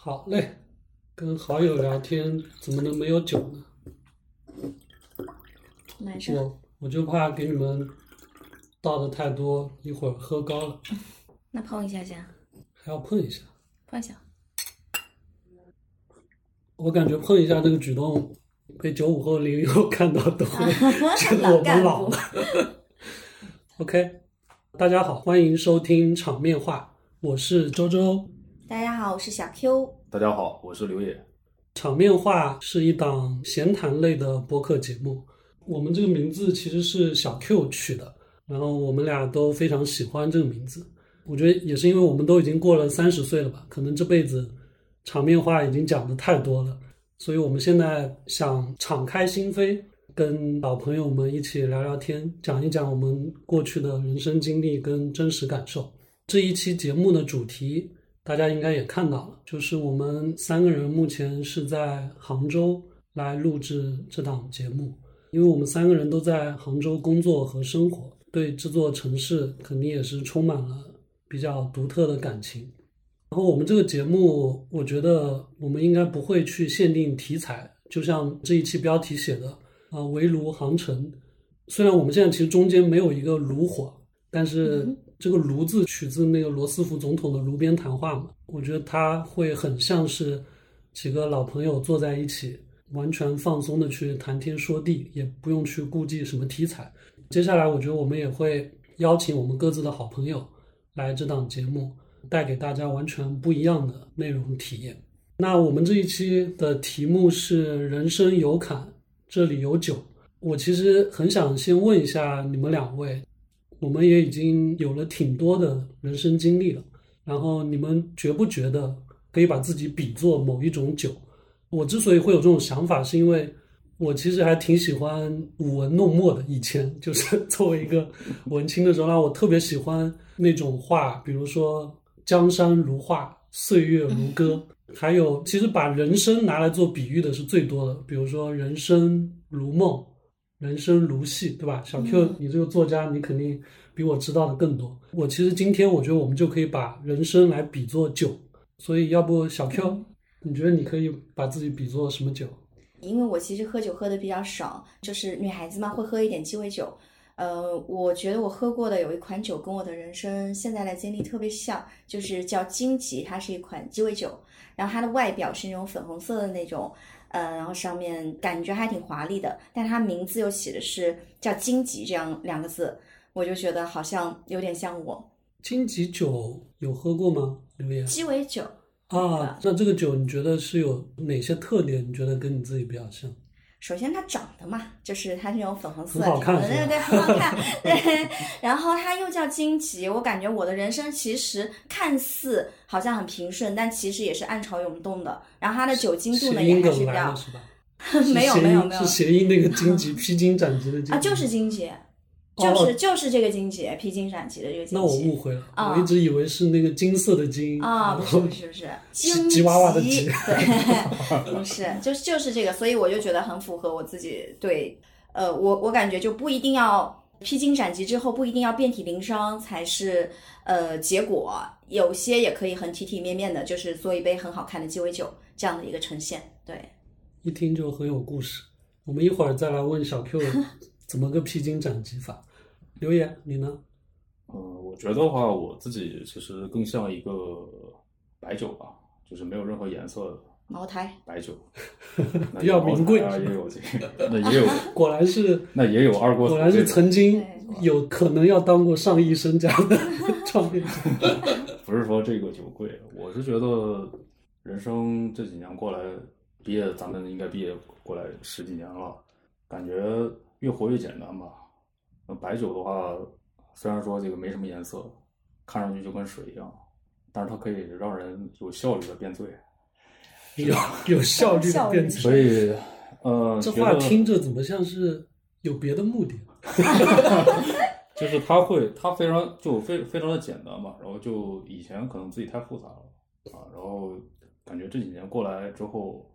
好嘞，跟好友聊天怎么能没有酒呢？我我就怕给你们倒的太多，一会儿喝高了 那碰一下先，还要碰一下。碰一下。我感觉碰一下这个举动，被九五后、零零后看到都会 觉得我们老了。OK，大家好，欢迎收听场面话，我是周周。大家好，我是小 Q。大家好，我是刘野。场面话是一档闲谈类的播客节目，我们这个名字其实是小 Q 取的，然后我们俩都非常喜欢这个名字。我觉得也是因为我们都已经过了三十岁了吧，可能这辈子场面话已经讲的太多了，所以我们现在想敞开心扉，跟老朋友们一起聊聊天，讲一讲我们过去的人生经历跟真实感受。这一期节目的主题大家应该也看到了，就是我们三个人目前是在杭州来录制这档节目，因为我们三个人都在杭州工作和生活，对这座城市肯定也是充满了比较独特的感情。然后我们这个节目，我觉得我们应该不会去限定题材，就像这一期标题写的啊，围炉航程。虽然我们现在其实中间没有一个炉火，但是这个“炉”字取自那个罗斯福总统的炉边谈话嘛，我觉得它会很像是几个老朋友坐在一起，完全放松的去谈天说地，也不用去顾忌什么题材。接下来，我觉得我们也会邀请我们各自的好朋友来这档节目，带给大家完全不一样的内容体验。那我们这一期的题目是“人生有坎，这里有酒”。我其实很想先问一下你们两位，我们也已经有了挺多的人生经历了，然后你们觉不觉得可以把自己比作某一种酒？我之所以会有这种想法，是因为我其实还挺喜欢舞文弄墨的。以前就是 作为一个文青的时候，那我特别喜欢那种画，比如说“江山如画，岁月如歌”，还有其实把人生拿来做比喻的是最多的，比如说“人生如梦”。人生如戏，对吧？小 Q，你这个作家，你肯定比我知道的更多。我其实今天我觉得我们就可以把人生来比作酒，所以要不小 Q，你觉得你可以把自己比作什么酒？因为我其实喝酒喝的比较少，就是女孩子嘛会喝一点鸡尾酒。呃，我觉得我喝过的有一款酒跟我的人生现在的经历特别像，就是叫荆棘，它是一款鸡尾酒，然后它的外表是那种粉红色的那种。呃，然后上面感觉还挺华丽的，但它名字又写的是叫荆棘这样两个字，我就觉得好像有点像我。荆棘酒有喝过吗？刘烨？鸡尾酒啊，那这个酒你觉得是有哪些特点？你觉得跟你自己比较像？首先它长得嘛，就是它是那种粉红色，很好看，对对，很好看。对，然后它又叫荆棘，我感觉我的人生其实看似好像很平顺，但其实也是暗潮涌动的。然后它的酒精度呢也还是比较，没有没有没有，是谐音那个荆棘，披荆斩棘的荆啊，就是荆棘。就是就是这个荆棘，披荆斩棘的这个荆棘。那我误会了，我一直以为是那个金色的金啊，不是不是不是，荆 吉娃娃的吉，对，不是，就是就是这个，所以我就觉得很符合我自己对，呃，我我感觉就不一定要披荆斩棘之后不一定要遍体鳞伤才是呃结果，有些也可以很体体面面的，就是做一杯很好看的鸡尾酒这样的一个呈现，对，一听就很有故事。我们一会儿再来问小 Q 怎么个披荆斩棘法。刘烨，你呢？嗯，我觉得的话，我自己其实更像一个白酒吧，就是没有任何颜色的茅台白酒，比较名贵啊，也有这个，那也有，果然是那也有二锅，果然是曾经有可能要当过上亿身家的 创业者。不是说这个酒贵，我是觉得人生这几年过来，毕业咱们应该毕业过来十几年了，感觉越活越简单吧。那白酒的话，虽然说这个没什么颜色，看上去就跟水一样，但是它可以让人有效率的变醉，有有效率的变醉。所以，呃，这话听着怎么像是有别的目的？就是他会，他非常就非非常的简单嘛。然后就以前可能自己太复杂了啊，然后感觉这几年过来之后，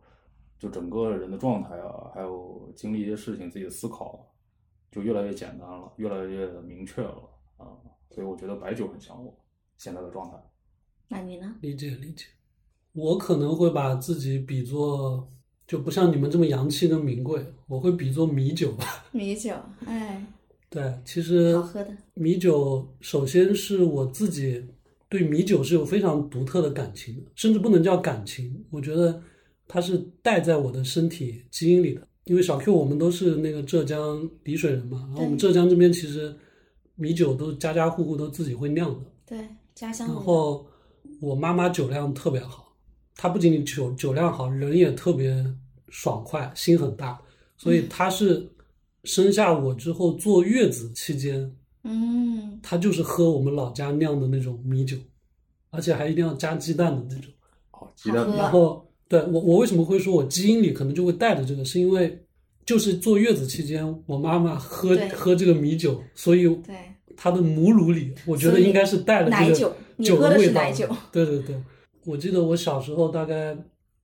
就整个人的状态啊，还有经历一些事情，自己的思考。就越来越简单了，越来越明确了啊，所以我觉得白酒很像我现在的状态。那你呢？理解理解。我可能会把自己比作，就不像你们这么洋气跟名贵，我会比作米酒吧。米酒，哎，对，其实好喝的。米酒首先是我自己对米酒是有非常独特的感情的，甚至不能叫感情，我觉得它是带在我的身体基因里的。因为小 Q 我们都是那个浙江丽水人嘛，然后我们浙江这边其实米酒都家家户户都自己会酿的。对，家乡然。后我妈妈酒量特别好，她不仅仅酒酒量好，人也特别爽快，心很大，所以她是生下我之后坐月子期间，嗯，她就是喝我们老家酿的那种米酒，而且还一定要加鸡蛋的那种。哦，鸡蛋然后对我我为什么会说我基因里可能就会带着这个，是因为就是坐月子期间，我妈妈喝喝这个米酒，所以对，她的母乳里，我觉得应该是带了这个酒的味道是奶酒。对对对，我记得我小时候大概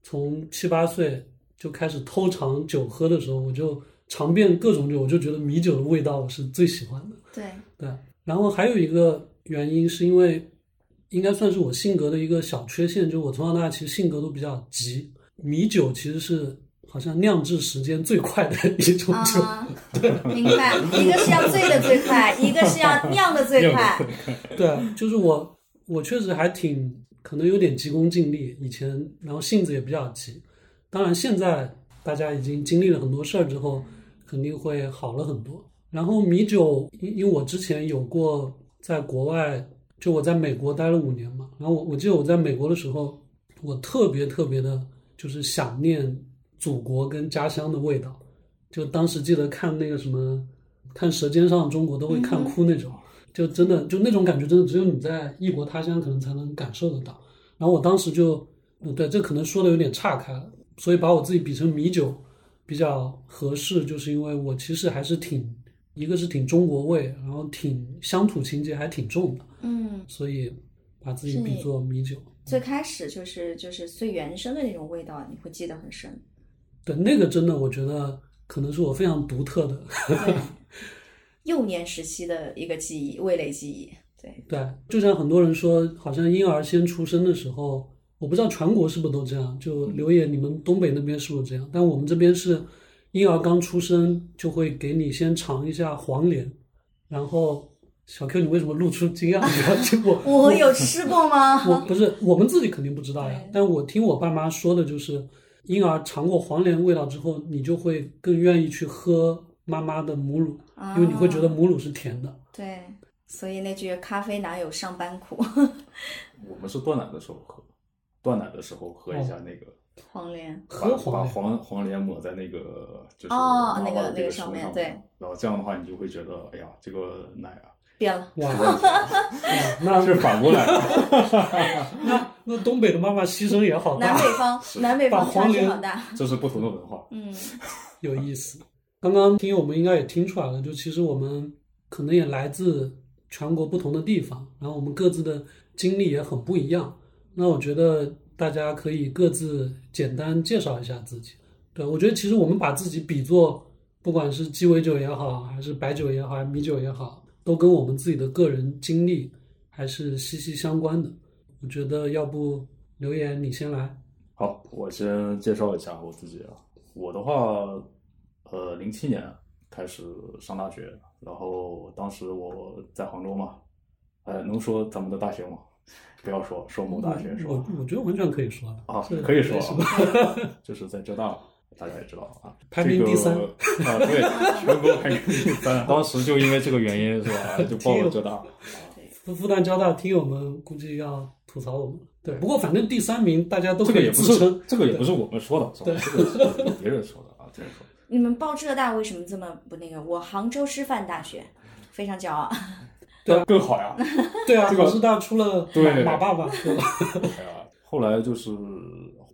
从七八岁就开始偷尝酒喝的时候，我就尝遍各种酒，我就觉得米酒的味道我是最喜欢的。对，对，然后还有一个原因是因为，应该算是我性格的一个小缺陷，就我从小到大其实性格都比较急。米酒其实是好像酿制时间最快的一种酒，啊，明白。一个是要醉的最快，一个是要酿的最快。对，就是我我确实还挺可能有点急功近利，以前然后性子也比较急。当然现在大家已经经历了很多事儿之后，肯定会好了很多。然后米酒，因因为我之前有过在国外，就我在美国待了五年嘛，然后我我记得我在美国的时候，我特别特别的，就是想念祖国跟家乡的味道。就当时记得看那个什么，看《舌尖上的中国》都会看哭那种。就真的就那种感觉，真的只有你在异国他乡可能才能感受得到。然后我当时就，嗯对，这可能说的有点岔开了，所以把我自己比成米酒比较合适，就是因为我其实还是挺，一个是挺中国味，然后挺乡土情节还挺重的，嗯，所以把自己比作米酒。最开始就是就是最原生的那种味道，你会记得很深。对，那个真的我觉得可能是我非常独特的。幼年时期的一个记忆，味蕾记忆。对，对，就像很多人说，好像婴儿先出生的时候，我不知道全国是不是都这样。就刘烨，你们东北那边是不是这样？但我们这边是，婴儿刚出生就会给你先尝一下黄连，然后小 Q，你为什么露出惊讶？的表情？我。我有吃过吗？我？不是我们自己肯定不知道呀，但我听我爸妈说的就是，婴儿尝过黄连味道之后，你就会更愿意去喝妈妈的母乳，因为你会觉得啊母乳是甜的。对，所以那句“咖啡哪有上班苦？我们是断奶的时候喝，断奶的时候喝一下那个，”，黄连。喝把把黄黄黄连抹在那个就是哦妈妈的这那个那个上上面对然后这样的话你就会觉得，哎呀，这个奶啊变了，哇，哇那是反过来的，那那东北的妈妈牺牲也好大，南北方南北方差距大。这是不同的文化。嗯，有意思。刚刚听我们应该也听出来了，就其实我们可能也来自全国不同的地方，然后我们各自的经历也很不一样。那我觉得大家可以各自简单介绍一下自己。对我觉得其实我们把自己比作，不管是鸡尾酒也好，还是白酒也好，还是米酒也好，都跟我们自己的个人经历还是息息相关的。我觉得要不留言你先来。好，我先介绍一下我自己啊。我的话，呃，零七年开始上大学，然后当时我在杭州嘛，呃，能说咱们的大学吗？不要说说某大学是我吧？我觉得完全可以说啊这，可以说 就是在浙大，大家也知道啊，排名第三这个、啊，对，全国排名第三。当时就因为这个原因是吧，就报了浙大。复复旦交大听友们估计要吐槽我们。对，不过反正第三名大家都这个也不是称，，这个也不是我们说的，是吧？这个是别人说的啊，别人说的。你们报浙大为什么这么不那个？我杭州师范大学，非常骄傲。对，更好呀。对啊，这个师大出了对马马爸爸，对吧？哎呀，后来就是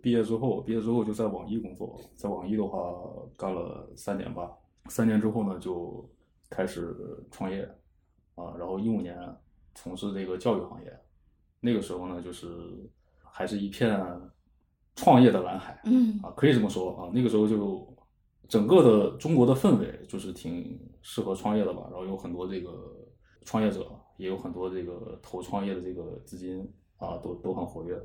毕业之后，毕业之后就在网易工作，在网易的话干了三年吧。三年之后呢，就开始创业啊，然后一五年从事这个教育行业。那个时候呢，就是还是一片创业的蓝海嗯啊，可以这么说啊。那个时候就整个的中国的氛围就是挺适合创业的吧，然后有很多这个创业者，也有很多这个投创业的这个资金啊，都都很活跃。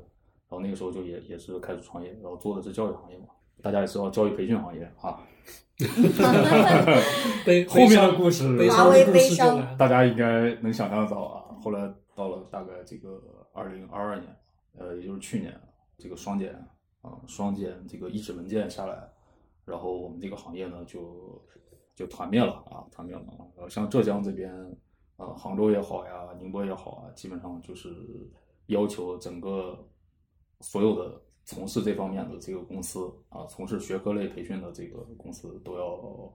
然后那个时候就也也是开始创业，然后做的是教育行业嘛，大家也知道教育培训行业啊。悲 后面的故事悲华为伤的故事就。大家应该能想象到啊。后来到了大概这个二零二二年，呃，也就是去年，这个双减啊，双减这个一纸文件下来，然后我们这个行业呢就就团灭了啊，团灭了。然后，像浙江这边，呃，杭州也好呀，宁波也好啊，基本上就是要求整个所有的从事这方面的这个公司啊，从事学科类培训的这个公司都要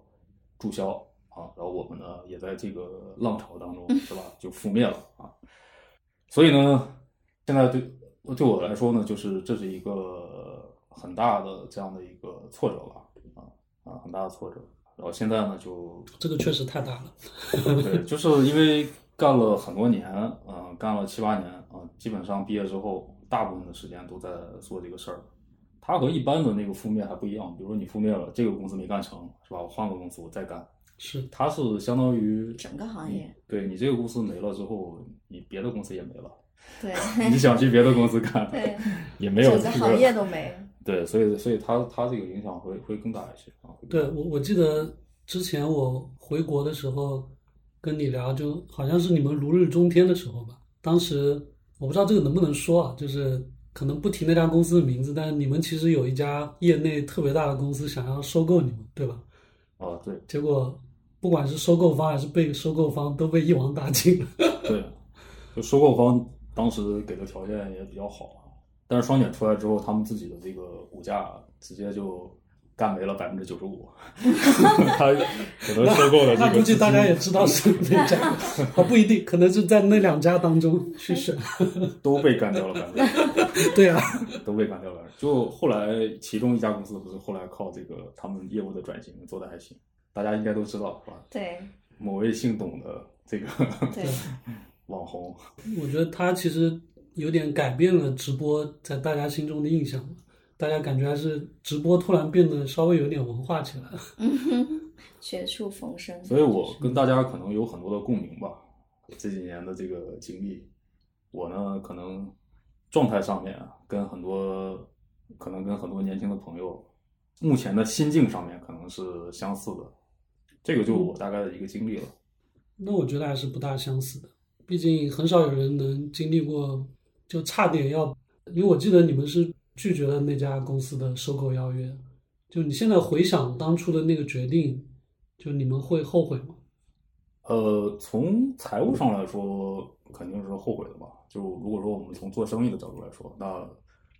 注销啊。然后我们呢也在这个浪潮当中，是吧？就覆灭了啊。所以呢，现在对对我来说呢，就是这是一个很大的这样的一个挫折吧，啊啊，很大的挫折。然后现在呢，就这个确实太大了。对，就是因为干了很多年，嗯、干了七八年啊、基本上毕业之后，大部分的时间都在做这个事儿。它和一般的那个覆灭还不一样，比如说你覆灭了，这个公司没干成，是吧？我换个公司我再干，是它是相当于整个行业对你这个公司没了之后，你别的公司也没了，对 你想去别的公司干，对，也没有整个行业都没。对，所以所以它它这个影响会会更大一些啊。对我，我记得之前我回国的时候跟你聊，就好像是你们如日中天的时候吧。当时我不知道这个能不能说啊，就是可能不提那家公司的名字，但是你们其实有一家业内特别大的公司想要收购你们，对吧？啊，对结果不管是收购方还是被收购方都被一网打尽了。对，就收购方当时给的条件也比较好啊，但是双减出来之后，他们自己的这个股价直接就干没了百分之九十五，他可能收购的这那估计大家也知道是哪家，啊不一定，可能是在那两家当中去选。都被干掉了百分之对啊，都被干掉了。就后来其中一家公司不是后来靠这个他们业务的转型做的还行，大家应该都知道是吧？对。某位姓董的这个对，网红，我觉得他其实有点改变了直播在大家心中的印象，大家感觉还是直播突然变得稍微有点文化起来了。绝处逢生。所以我跟大家可能有很多的共鸣吧。这几年的这个经历，我呢可能状态上面啊，跟很多可能跟很多年轻的朋友，目前的心境上面可能是相似的。这个就是我大概的一个经历了。那我觉得还是不大相似的，毕竟很少有人能经历过，就差点要，因为我记得你们是拒绝了那家公司的收购邀约，就你现在回想当初的那个决定，就你们会后悔吗？呃，从财务上来说，肯定是后悔的吧。就如果说我们从做生意的角度来说，那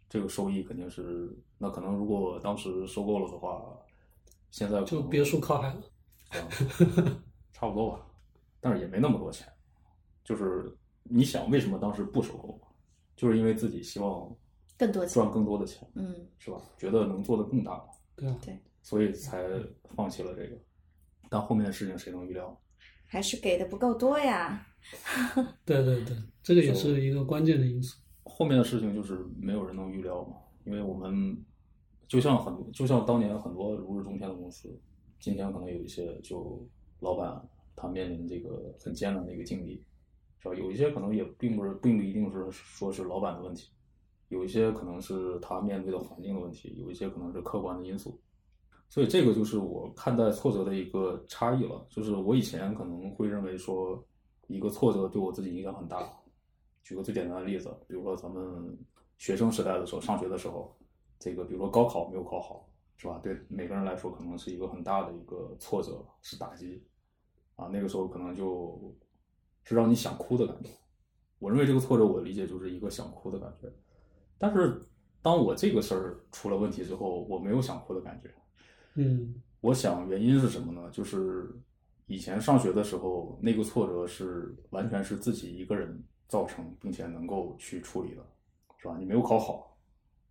这个收益肯定是，那可能如果当时收购了的话，现在就别墅靠海了。啊 差不多吧，但是也没那么多钱。就是你想，为什么当时不收购？就是因为自己希望更多钱赚更多的钱，嗯，是吧？觉得能做的更大嘛，对啊，对所以才放弃了这个。但后面的事情谁能预料？还是给的不够多呀。对对对，这个也是一个关键的因素。后面的事情就是没有人能预料嘛，因为我们就像很就像当年很多如日中天的公司，今天可能有一些就老板他面临这个很艰难的一个境地，是吧？有一些可能也并不是并不一定是说是老板的问题，有一些可能是他面对的环境的问题，有一些可能是客观的因素。所以这个就是我看待挫折的一个差异了，就是我以前可能会认为说一个挫折对我自己影响很大。举个最简单的例子，比如说咱们学生时代的时候，上学的时候，这个比如说高考没有考好，是吧？对每个人来说可能是一个很大的一个挫折，是打击啊。那个时候可能就是让你想哭的感觉。我认为这个挫折，我理解就是一个想哭的感觉。但是当我这个事儿出了问题之后，我没有想哭的感觉。嗯我想原因是什么呢？就是以前上学的时候，那个挫折是完全是自己一个人造成，并且能够去处理的，是吧？你没有考好，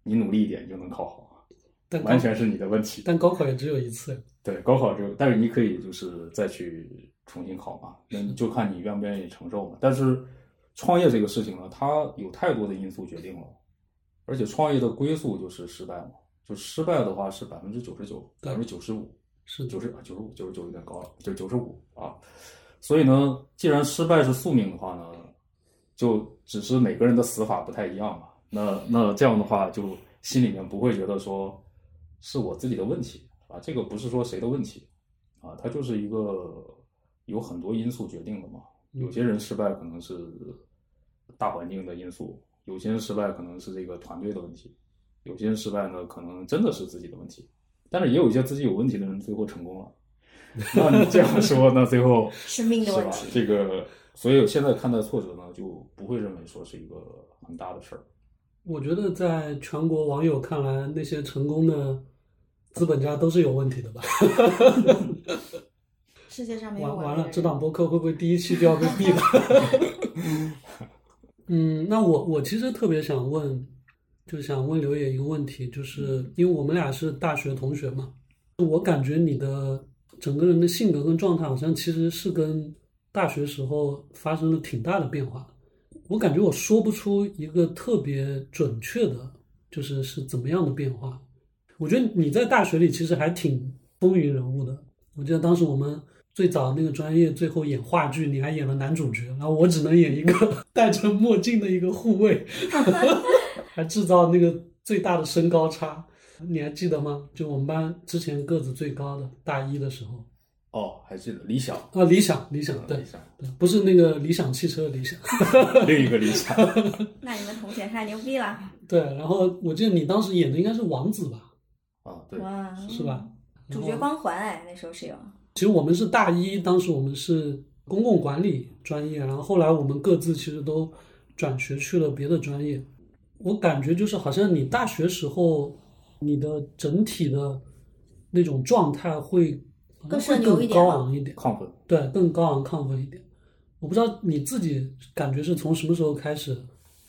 你努力一点你就能考好，但完全是你的问题。但高考也只有一次。对，高考只有，但是你可以就是再去重新考嘛，那你就看你愿不愿意承受嘛。但是创业这个事情呢，它有太多的因素决定了，而且创业的归宿就是失败嘛，就失败的话是百分之九十九、百分之九十五。是的九十九十五九十九有点高了，就九十五啊。所以呢，既然失败是宿命的话呢，就只是每个人的死法不太一样嘛。那那这样的话，就心里面不会觉得说是我自己的问题啊，这个不是说谁的问题啊，它就是一个有很多因素决定的嘛。有些人失败可能是大环境的因素，有些人失败可能是这个团队的问题，有些人失败呢可能真的是自己的问题。但是也有一些自己有问题的人最后成功了。那你这样说，那最后 是命的是吧问题？这个，所以现在看待挫折呢，就不会认为说是一个很大的事儿。我觉得在全国网友看来，那些成功的资本家都是有问题的吧？世界上没 有完完了，这档播客会不会第一期就要被毙了？嗯，那我我其实特别想问，就想问刘野一个问题，就是因为我们俩是大学同学嘛，我感觉你的整个人的性格跟状态好像其实是跟大学时候发生了挺大的变化。我感觉我说不出一个特别准确的，就是是怎么样的变化。我觉得你在大学里其实还挺风云人物的。我记得当时我们最早那个专业最后演话剧，你还演了男主角，然后我只能演一个戴着墨镜的一个护卫，还制造那个最大的身高差。你还记得吗？就我们班之前个子最高的大一的时候哦，还记得理想，啊，理想，理想，对理想，对，不是那个理想汽车的理想，另一个理想。那你们同学太牛逼了，对。然后我记得你当时演的应该是王子吧，啊，对，哇，是吧？主角光环哎，那时候是有。其实我们是大一，当时我们是公共管理专业，然后后来我们各自其实都转学去了别的专业。我感觉就是好像你大学时候你的整体的那种状态会更会更高昂一点，亢奋。对，更高昂亢奋一点。我不知道你自己感觉是从什么时候开始，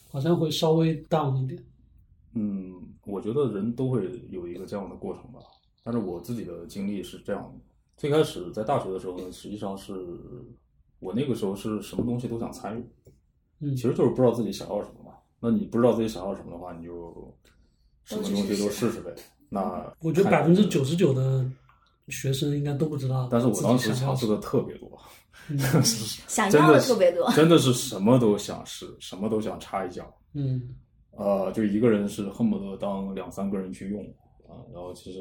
好像会稍微 down 一点。嗯，我觉得人都会有一个这样的过程吧。但是我自己的经历是这样的：最开始在大学的时候呢，实际上是我那个时候是什么东西都想参与，嗯其实就是不知道自己想要什么嘛。那你不知道自己想要什么的话，你就什么东西都试试呗。那我觉得看百分之九十九的学生应该都不知道但是我当时尝试的特别多，嗯想要的特别多真的是什么都想试，什么都想插一脚。嗯呃，就一个人是恨不得当两三个人去用啊，然后其实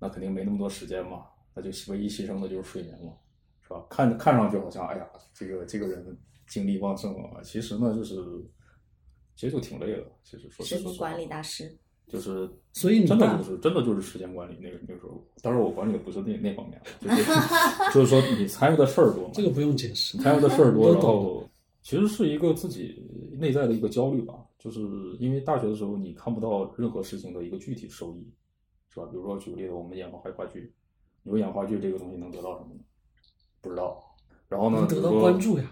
那肯定没那么多时间嘛，那就唯一牺牲的就是睡眠嘛，是吧？看看上去好像哎呀，这个这个人精力旺盛啊，其实呢就是其实就挺累的，其实说实话间管理大师，就是，所以你真的就是真的就是时间管理那个那个时候，当然我管理的不是那那方面，就是 就是说你参与的事儿多嘛，这个不用解释你。参与的事儿多，然后其实是一个自己内在的一个焦虑吧，就是因为大学的时候你看不到任何事情的一个具体收益，是吧？比如说举个例子，我们演个话话剧，你说演话剧这个东西能得到什么呢？不知道。然后呢，能得到关注呀。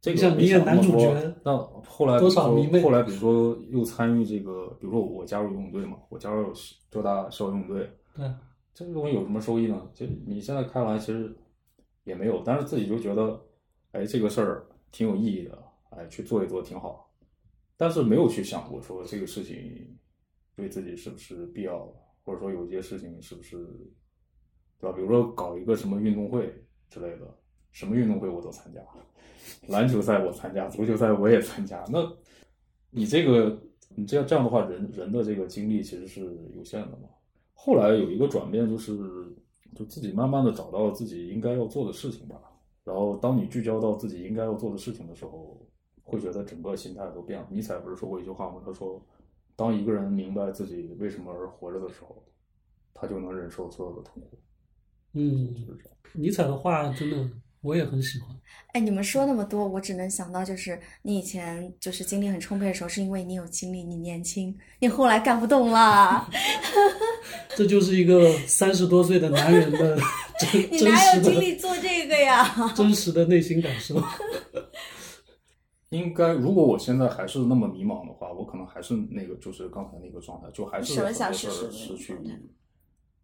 这个像你演男主角那后来多少迷妹比如说后来比如说又参与这个，比如说我加入游泳队嘛，我加入浙大校游泳队，对，这个东西有什么收益呢？就你现在看来其实也没有，但是自己就觉得，哎，这个事儿挺有意义的，哎，去做一做挺好，但是没有去想过说这个事情对自己是不是必要，或者说有些事情是不是，对吧？比如说搞一个什么运动会之类的，什么运动会我都参加，篮球赛我参加，足球赛我也参加，那你这个你这样这样的话，人人的这个精力其实是有限的嘛。后来有一个转变，就是就自己慢慢的找到了自己应该要做的事情吧。然后当你聚焦到自己应该要做的事情的时候，会觉得整个心态都变了。尼采不是说过一句话吗？他说，当一个人明白自己为什么而活着的时候，他就能忍受所有的痛苦。嗯，就是这样。尼采的话真的我也很喜欢。哎，你们说那么多，我只能想到就是你以前就是精力很充沛的时候，是因为你有精力，你年轻，你后来干不动了，这就是一个三十多岁的男人的 真你哪有精实的力做这个呀？真实的内心感受。应该，如果我现在还是那么迷茫的话，我可能还是那个，就是刚才那个状态，就还是什么很多想试试事失去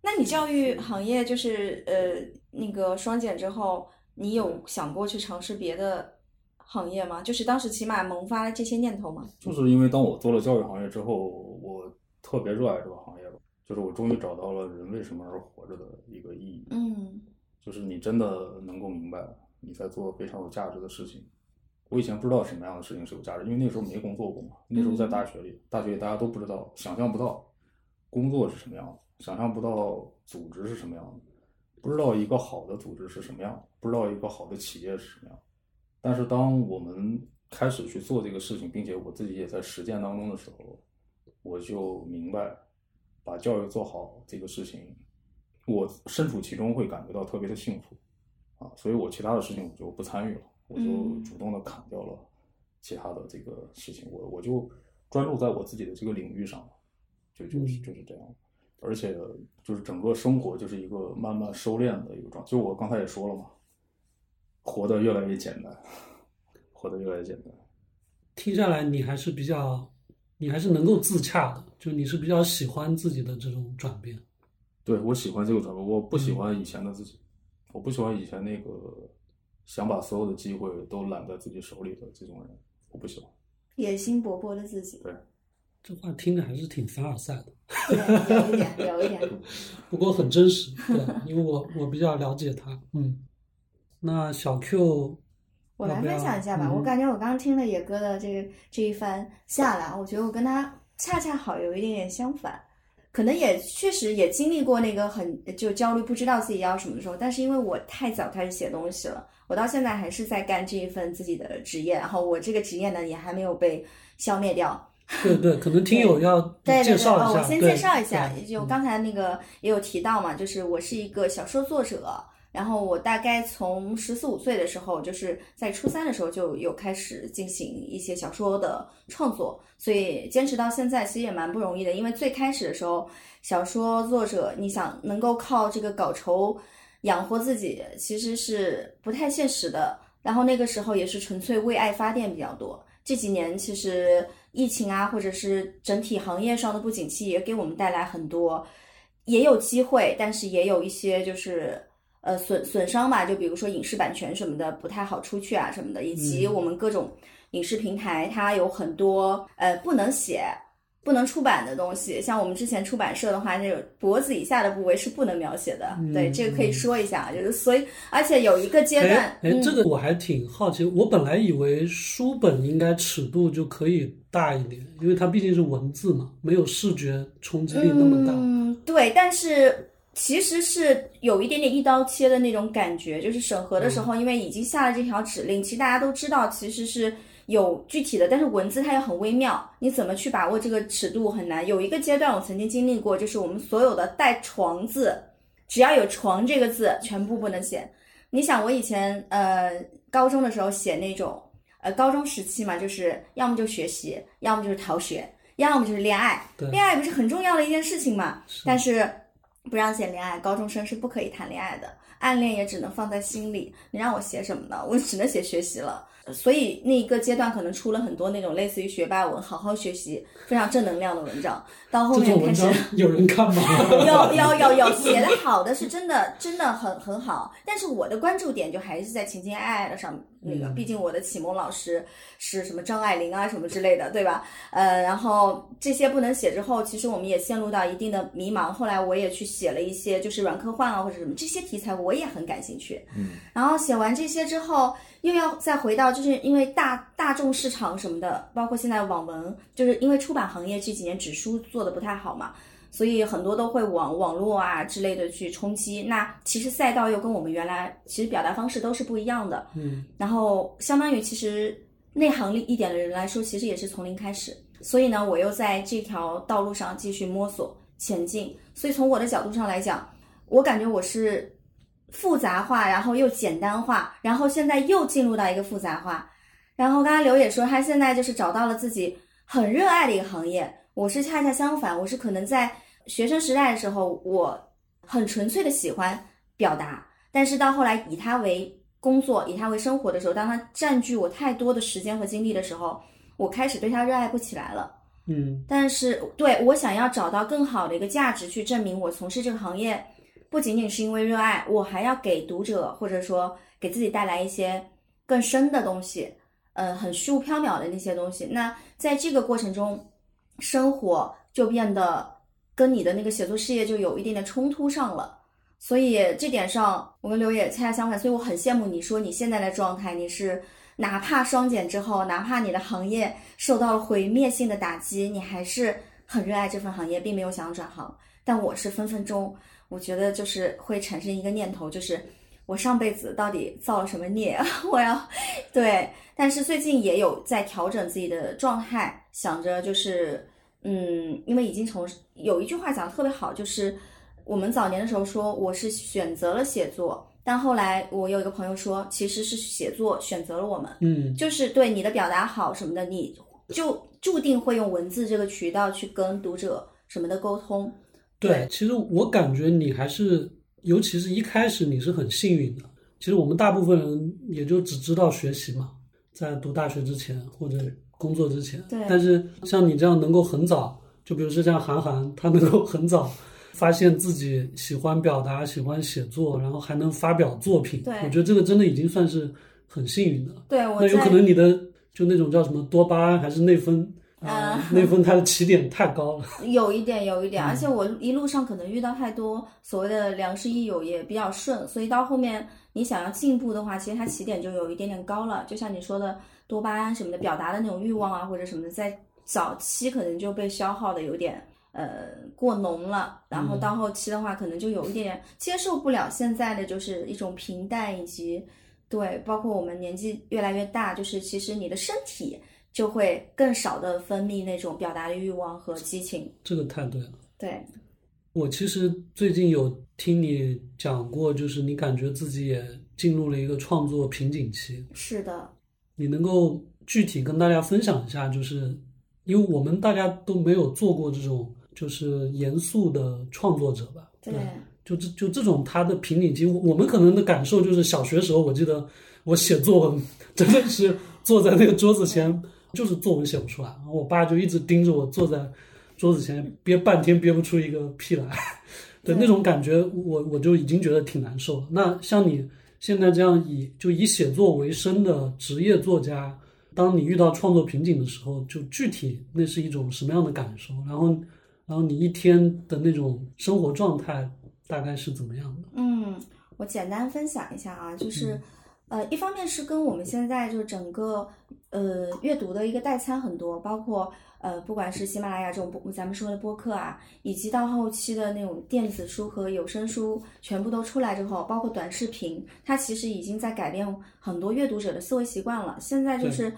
那你教育行业就是呃那个双减之后，你有想过去尝试别的行业吗？就是当时起码萌发了这些念头吗？就是因为当我做了教育行业之后，我特别热爱这个行业了，就是我终于找到了人为什么而活着的一个意义。嗯，就是你真的能够明白你在做非常有价值的事情，我以前不知道什么样的事情是有价值，因为那时候没工作过嘛。那时候在大学里，大学里大家都不知道，想象不到工作是什么样的，想象不到组织是什么样的，不知道一个好的组织是什么样，不知道一个好的企业是什么样。但是当我们开始去做这个事情，并且我自己也在实践当中的时候，我就明白，把教育做好这个事情，我身处其中会感觉到特别的幸福啊，所以我其他的事情我就不参与了。我就嗯主动的砍掉了其他的这个事情，我我就专注在我自己的这个领域上，就就是嗯就是这样，而且就是整个生活就是一个慢慢收敛的一个状态。就我刚才也说了嘛，活得越来越简单，活得越来越简单。听下来，你还是比较，你还是能够自洽的，就你是比较喜欢自己的这种转变。对我喜欢这个转变，我不喜嗯欢以前的自己，我不喜欢以前那个想把所有的机会都揽在自己手里的这种人，我不喜欢。野心勃勃的自己，对，这话听着还是挺凡尔赛的，有一点，有一点。不过很真实，对，因为我我比较了解他。嗯，那小 Q，我来分享一下吧，嗯我感觉我刚刚听了野哥的这个这一番下来，我觉得我跟他恰恰好有一点点相反，可能也确实也经历过那个很就焦虑不知道自己要什么的时候，但是因为我太早开始写东西了，我到现在还是在干这一份自己的职业，然后我这个职业呢也还没有被消灭掉，对对，可能听友要对对对，介绍一下，哦，我先介绍一下，就刚才那个也有提到嘛，就是我是一个小说作者，然后我大概从十四五岁的时候，就是在初三的时候就有开始进行一些小说的创作，所以坚持到现在其实也蛮不容易的，因为最开始的时候，小说作者你想能够靠这个稿酬养活自己，其实是不太现实的。然后那个时候也是纯粹为爱发电比较多。这几年其实疫情啊，或者是整体行业上的不景气，也给我们带来很多，也有机会，但是也有一些就是呃损损伤吧。就比如说影视版权什么的不太好出去啊什么的，以及嗯我们各种影视平台它有很多呃不能写。不能出版的东西，像我们之前出版社的话，那种脖子以下的部位是不能描写的。嗯对，这个可以说一下，就是所以，而且有一个阶段，哎哎，嗯这个我还挺好奇，我本来以为书本应该尺度就可以大一点，因为它毕竟是文字嘛，没有视觉冲击力那么大。嗯，对，但是其实是有一点点一刀切的那种感觉，就是审核的时候，因为已经下了这条指令，其实大家都知道其实是有具体的，但是文字它又很微妙，你怎么去把握这个尺度很难。有一个阶段我曾经经历过，就是我们所有的带“床”字，只要有“床”这个字，全部不能写。你想，我以前呃高中的时候写那种呃高中时期嘛，就是要么就学习，要么就是逃学，要么就是恋爱。恋爱不是很重要的一件事情嘛？是但是不让写恋爱，高中生是不可以谈恋爱的，暗恋也只能放在心里。你让我写什么呢？我只能写学习了。所以那一个阶段可能出了很多那种类似于学霸文、好好学习、非常正能量的文章。到后面开始 有人看吗？有有有有写的好的是真的真的很很好，但是我的关注点就还是在情情爱爱的上那个，嗯毕竟我的启蒙老师是什么张爱玲啊什么之类的，对吧？呃，然后这些不能写之后，其实我们也陷入到一定的迷茫。后来我也去写了一些就是软科幻啊或者什么这些题材，我也很感兴趣。嗯，然后写完这些之后，又要再回到，就是因为大大众市场什么的，包括现在网文，就是因为出版行业这几年纸书做的不太好嘛，所以很多都会往网络啊之类的去冲击。那其实赛道又跟我们原来其实表达方式都是不一样的。嗯，然后相当于其实内行一点的人来说，其实也是从零开始。所以呢，我又在这条道路上继续摸索前进。所以从我的角度上来讲，我感觉我是复杂化，然后又简单化，然后现在又进入到一个复杂化。然后刚才刘也说，他现在就是找到了自己很热爱的一个行业。我是恰恰相反，我是可能在学生时代的时候，我很纯粹的喜欢表达，但是到后来以它为工作，以它为生活的时候，当它占据我太多的时间和精力的时候，我开始对它热爱不起来了。嗯但是对我想要找到更好的一个价值去证明我从事这个行业，不仅仅是因为热爱，我还要给读者或者说给自己带来一些更深的东西，呃，很虚无缥缈的那些东西。那在这个过程中，生活就变得跟你的那个写作事业就有一定的冲突上了。所以这点上，我跟刘野恰恰相反，所以我很羡慕你说你现在的状态，你是哪怕双减之后，哪怕你的行业受到了毁灭性的打击，你还是很热爱这份行业，并没有想要转行。但我是分分钟，我觉得就是会产生一个念头，就是我上辈子到底造了什么孽？我要对，但是最近也有在调整自己的状态，想着就是，嗯，因为已经从有一句话讲的特别好，就是我们早年的时候说我是选择了写作，但后来我有一个朋友说，其实是写作选择了我们，嗯，就是对你的表达好什么的，你就注定会用文字这个渠道去跟读者什么的沟通。对，其实我感觉你还是，尤其是一开始你是很幸运的。其实我们大部分人也就只知道学习嘛，在读大学之前或者工作之前。对但是像你这样能够很早，就比如说像韩寒，他能够很早 发现自己喜欢表达、喜欢写作，然后还能发表作品，对我觉得这个真的已经算是很幸运的了。对我那有可能你的就那种叫什么多巴胺还是内分啊、嗯内分它的起点太高了。有一点，有一嗯点，而且我一路上可能遇到太多所谓的良师益友，也比较顺，所以到后面你想要进步的话，其实它起点就有一点点高了。就像你说的多巴胺什么的，表达的那种欲望啊，或者什么的，在早期可能就被消耗的有点呃过浓了，然后到后期的话，可能就有一点点接受不了现在的就是一种平淡以及对，包括我们年纪越来越大，就是其实你的身体。就会更少的分泌那种表达的欲望和激情。这个太对了。对，我其实最近有听你讲过，就是你感觉自己也进入了一个创作瓶颈期，是的，你能够具体跟大家分享一下，就是因为我们大家都没有做过这种就是严肃的创作者吧？对，就这就这种他的瓶颈期，我们可能的感受就是小学时候，我记得我写作文 真的是坐在那个桌子前，就是作文写不出来，然后我爸就一直盯着我坐在桌子前憋半天憋不出一个屁来，对对那种感觉，我我就已经觉得挺难受了。那像你现在这样以就以写作为生的职业作家，当你遇到创作瓶颈的时候，就具体那是一种什么样的感受？然后然后你一天的那种生活状态大概是怎么样的？嗯，我简单分享一下啊，就是，呃，一方面是跟我们现在就整个呃阅读的一个代餐很多，包括呃不管是喜马拉雅这种播咱们说的播客啊，以及到后期的那种电子书和有声书全部都出来之后，包括短视频，它其实已经在改变很多阅读者的思维习惯了。现在就是。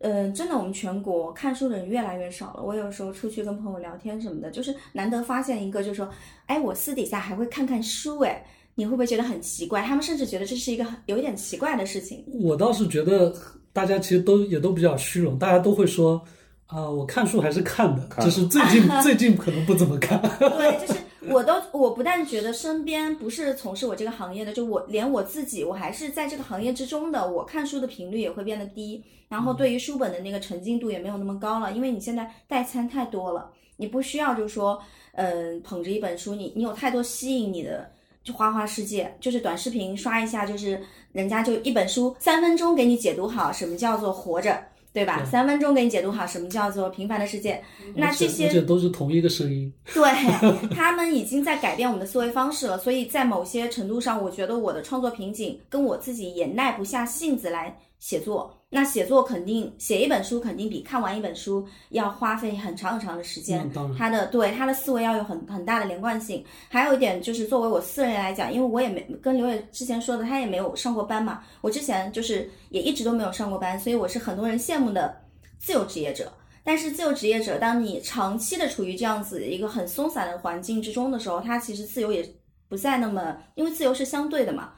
嗯，真的，我们全国看书的人越来越少了。我有时候出去跟朋友聊天什么的，就是难得发现一个，就是说，哎，我私底下还会看看书，哎，你会不会觉得很奇怪？他们甚至觉得这是一个很有一点奇怪的事情。我倒是觉得大家其实都也都比较虚荣，大家都会说啊、我看书还是看的，看只是最近最近可能不怎么看。对，就是我都我不但觉得身边不是从事我这个行业的，就我连我自己，我还是在这个行业之中的，我看书的频率也会变得低，然后对于书本的那个沉浸度也没有那么高了，因为你现在代餐太多了，你不需要就是说，嗯、捧着一本书，你你有太多吸引你的。就花花世界，就是短视频刷一下，就是人家就一本书三分钟给你解读好什么叫做活着，对吧？对三分钟给你解读好什么叫做平凡的世界。那这些这都是同一个声音。对他们已经在改变我们的思维方式了，所以在某些程度上，我觉得我的创作瓶颈跟我自己也耐不下性子来写作。那写作肯定写一本书，肯定比看完一本书要花费很长很长的时间他的对他的思维要有很很大的连贯性。还有一点就是，作为我私人来讲，因为我也没跟刘野之前说的，他也没有上过班嘛，我之前就是也一直都没有上过班，所以我是很多人羡慕的自由职业者。但是自由职业者，当你长期的处于这样子一个很松散的环境之中的时候，他其实自由也不再那么，因为自由是相对的嘛。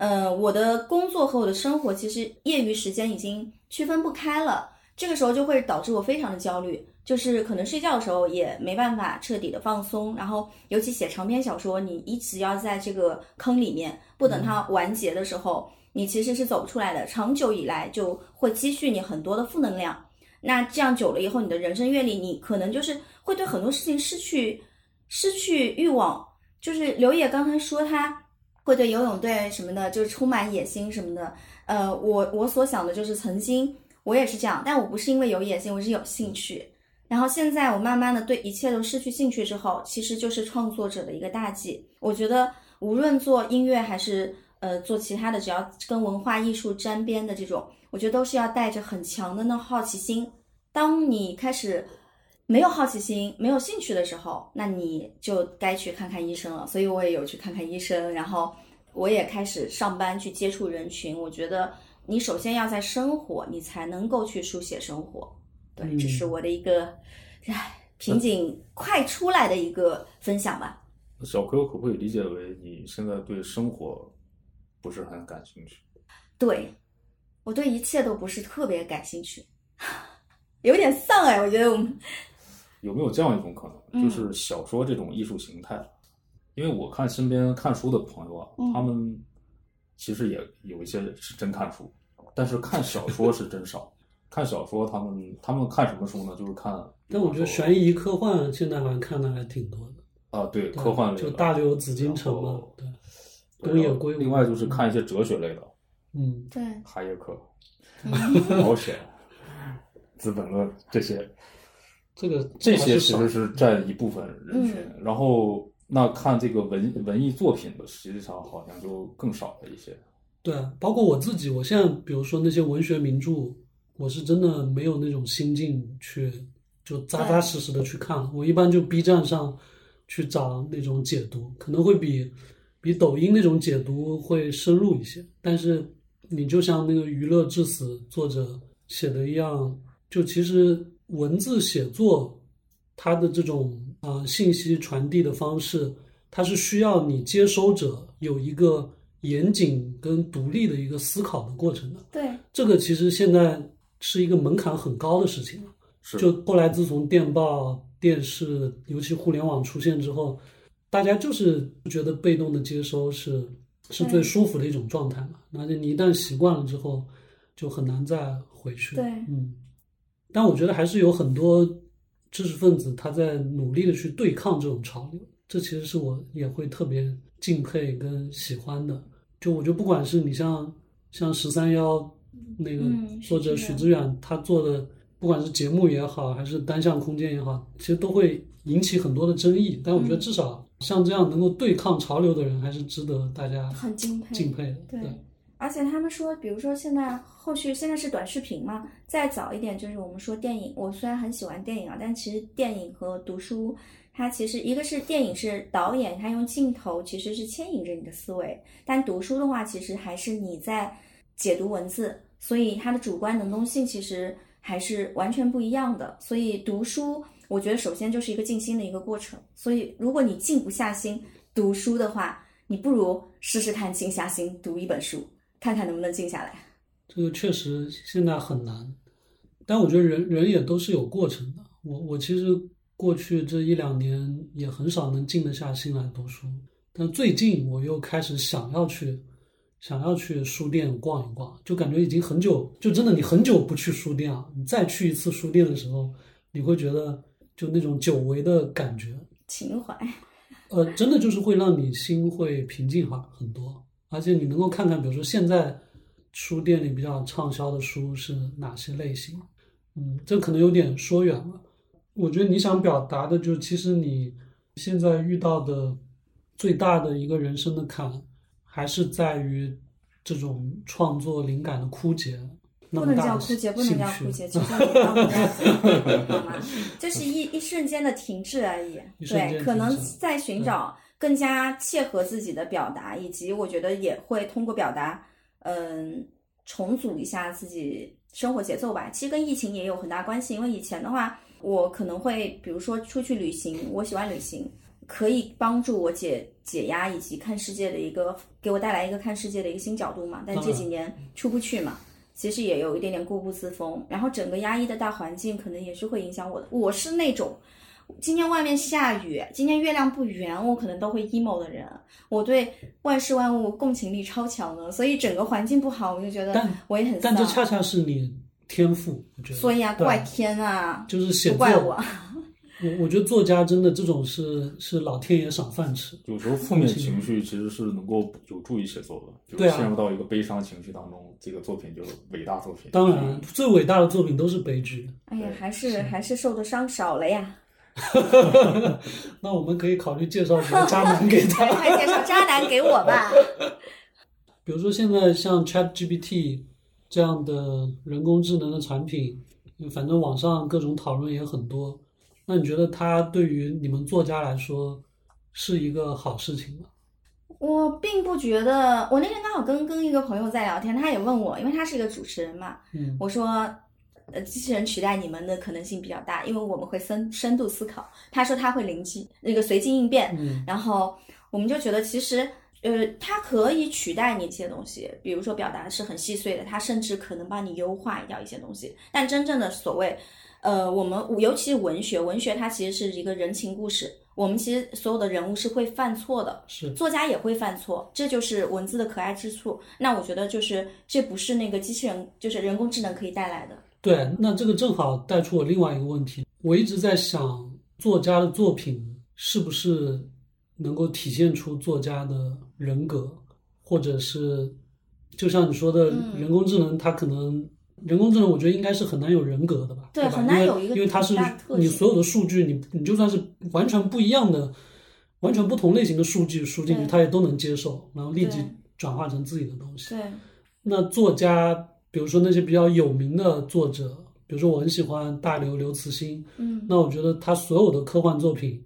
呃，我的工作和我的生活其实业余时间已经区分不开了，这个时候就会导致我非常的焦虑，就是可能睡觉的时候也没办法彻底的放松，然后尤其写长篇小说，你一直要在这个坑里面，不等它完结的时候，你其实是走不出来的，长久以来就会积蓄你很多的负能量。那这样久了以后，你的人生阅历，你可能就是会对很多事情失去失去欲望。就是刘野刚才说他会对游泳队什么的，就是充满野心什么的。呃，我我所想的就是曾经我也是这样，但我不是因为有野心，我是有兴趣。然后现在我慢慢的对一切都失去兴趣之后，其实就是创作者的一个大忌。我觉得无论做音乐还是呃做其他的，只要跟文化艺术沾边的这种，我觉得都是要带着很强的那好奇心。当你开始没有好奇心、没有兴趣的时候，那你就该去看看医生了。所以我也有去看看医生，然后我也开始上班去接触人群。我觉得你首先要在生活，你才能够去书写生活。对，这是我的一个唉瓶颈快出来的一个分享吧。小 Q 可不可以理解为你现在对生活不是很感兴趣？对，我对一切都不是特别感兴趣，有点丧哎。我觉得我们有没有这样一种可能，嗯。就是小说这种艺术形态？因为我看身边看书的朋友啊，嗯。他们其实也有一些是真看书，但是看小说是真少。看小说，他们他们看什么书呢？就是看，但我觉得悬疑科幻现在好像看的还挺多的，啊，对，对科幻类的，就大刘紫禁城嘛，对，对东野圭吾另外就是看一些哲学类的，嗯，对，哈耶克、嗯。毛选、资本论这些，这个这些其实是占一部分人群。嗯然后那看这个文文艺作品的，实际上好像就更少了一些。对，包括我自己，我现在比如说那些文学名著，我是真的没有那种心境去就扎扎实实的去看。我一般就 B 站上去找那种解读，可能会比比抖音那种解读会深入一些。但是你就像那个《娱乐至死》作者写的一样，就其实文字写作它的这种啊、呃信息传递的方式，它是需要你接收者有一个严谨跟独立的一个思考的过程的。对，这个其实现在是一个门槛很高的事情了。是就后来自从电报、电视，尤其互联网出现之后，大家就是觉得被动的接收是是最舒服的一种状态嘛。那就你一旦习惯了之后，就很难再回去。对嗯。但我觉得还是有很多知识分子他在努力的去对抗这种潮流，这其实是我也会特别敬佩跟喜欢的。就我觉得不管是你像像十三幺那个嗯作者许知远他做的，不管是节目也好，还是单向空间也好，其实都会引起很多的争议。但我觉得嗯至少像这样能够对抗潮流的人，还是值得大家很敬佩。敬佩的。对而且他们说，比如说现在后续现在是短视频嘛，再早一点就是我们说电影。我虽然很喜欢电影啊，但其实电影和读书，它其实一个是电影是导演他用镜头其实是牵引着你的思维，但读书的话其实还是你在解读文字，所以它的主观能动性其实还是完全不一样的。所以读书，我觉得首先就是一个静心的一个过程。所以如果你静不下心读书的话，你不如试试看静下心读一本书。看看能不能静下来。这个确实现在很难，但我觉得人人也都是有过程的。我我其实过去这一两年也很少能静得下心来读书，但最近我又开始想要去想要去书店逛一逛，就感觉已经很久，就真的你很久不去书店啊，你再去一次书店的时候，你会觉得就那种久违的感觉，情怀，呃，真的就是会让你心会平静哈很多，而且你能够看看，比如说现在书店里比较畅销的书是哪些类型，嗯，这可能有点说远了。我觉得你想表达的，就其实你现在遇到的最大的一个人生的坎，还是在于这种创作灵感的枯竭。那不能叫枯竭，不能叫枯竭，就像你刚刚这样，好吗？就是一一瞬间的停滞而已。对，可能在寻找更加切合自己的表达，以及我觉得也会通过表达，嗯，重组一下自己生活节奏吧。其实跟疫情也有很大关系，因为以前的话，我可能会比如说出去旅行，我喜欢旅行，可以帮助我解解压，以及看世界的一个给我带来一个看世界的一个新角度嘛。但这几年出不去嘛。其实也有一点点固步自封，然后整个压抑的大环境可能也是会影响我的。我是那种今天外面下雨，今天月亮不圆，我可能都会 emo 的人。我对万事万物共情力超强的，所以整个环境不好，我就觉得但我也很但这。恰恰是你天赋，我觉得。所以啊，怪天啊，就是写怪我。我我觉得作家真的这种是是老天爷赏饭吃。有时候负面情绪其实是能够有助于写作的，就对陷入到一个悲伤情绪当中，这个作品就是伟大作品。当然，最伟大的作品都是悲剧。哎呀，还是还是受的伤少了呀。那我们可以考虑介绍几个渣男给他。快 快介绍渣男给我吧。比如说现在像 Chat GPT 这样的人工智能的产品，反正网上各种讨论也很多。那你觉得它对于你们作家来说是一个好事情吗？我并不觉得。我那天刚好跟跟一个朋友在聊天，他也问我，因为他是一个主持人嘛，嗯我说，呃，机器人取代你们的可能性比较大，因为我们会深深度思考。他说他会灵机那个随机应变，嗯然后我们就觉得其实。呃，它可以取代你一些东西，比如说表达是很细碎的，它甚至可能帮你优化掉一些东西。但真正的所谓，呃，我们尤其是文学，文学它其实是一个人情故事，我们其实所有的人物是会犯错的，是作家也会犯错，这就是文字的可爱之处。那我觉得就是这不是那个机器人，就是人工智能可以带来的。对，那这个正好带出我另外一个问题。我一直在想，作家的作品是不是能够体现出作家的人格，或者是就像你说的，嗯人工智能它可能。人工智能，我觉得应该是很难有人格的吧？吧？对很难因为有一个因为它是你所有的数据，你你就算是完全不一样的、完全不同类型的数据输进去，它也都能接受，然后立即转化成自己的东西。对，那作家，比如说那些比较有名的作者，比如说我很喜欢大刘刘慈欣，嗯，那我觉得他所有的科幻作品，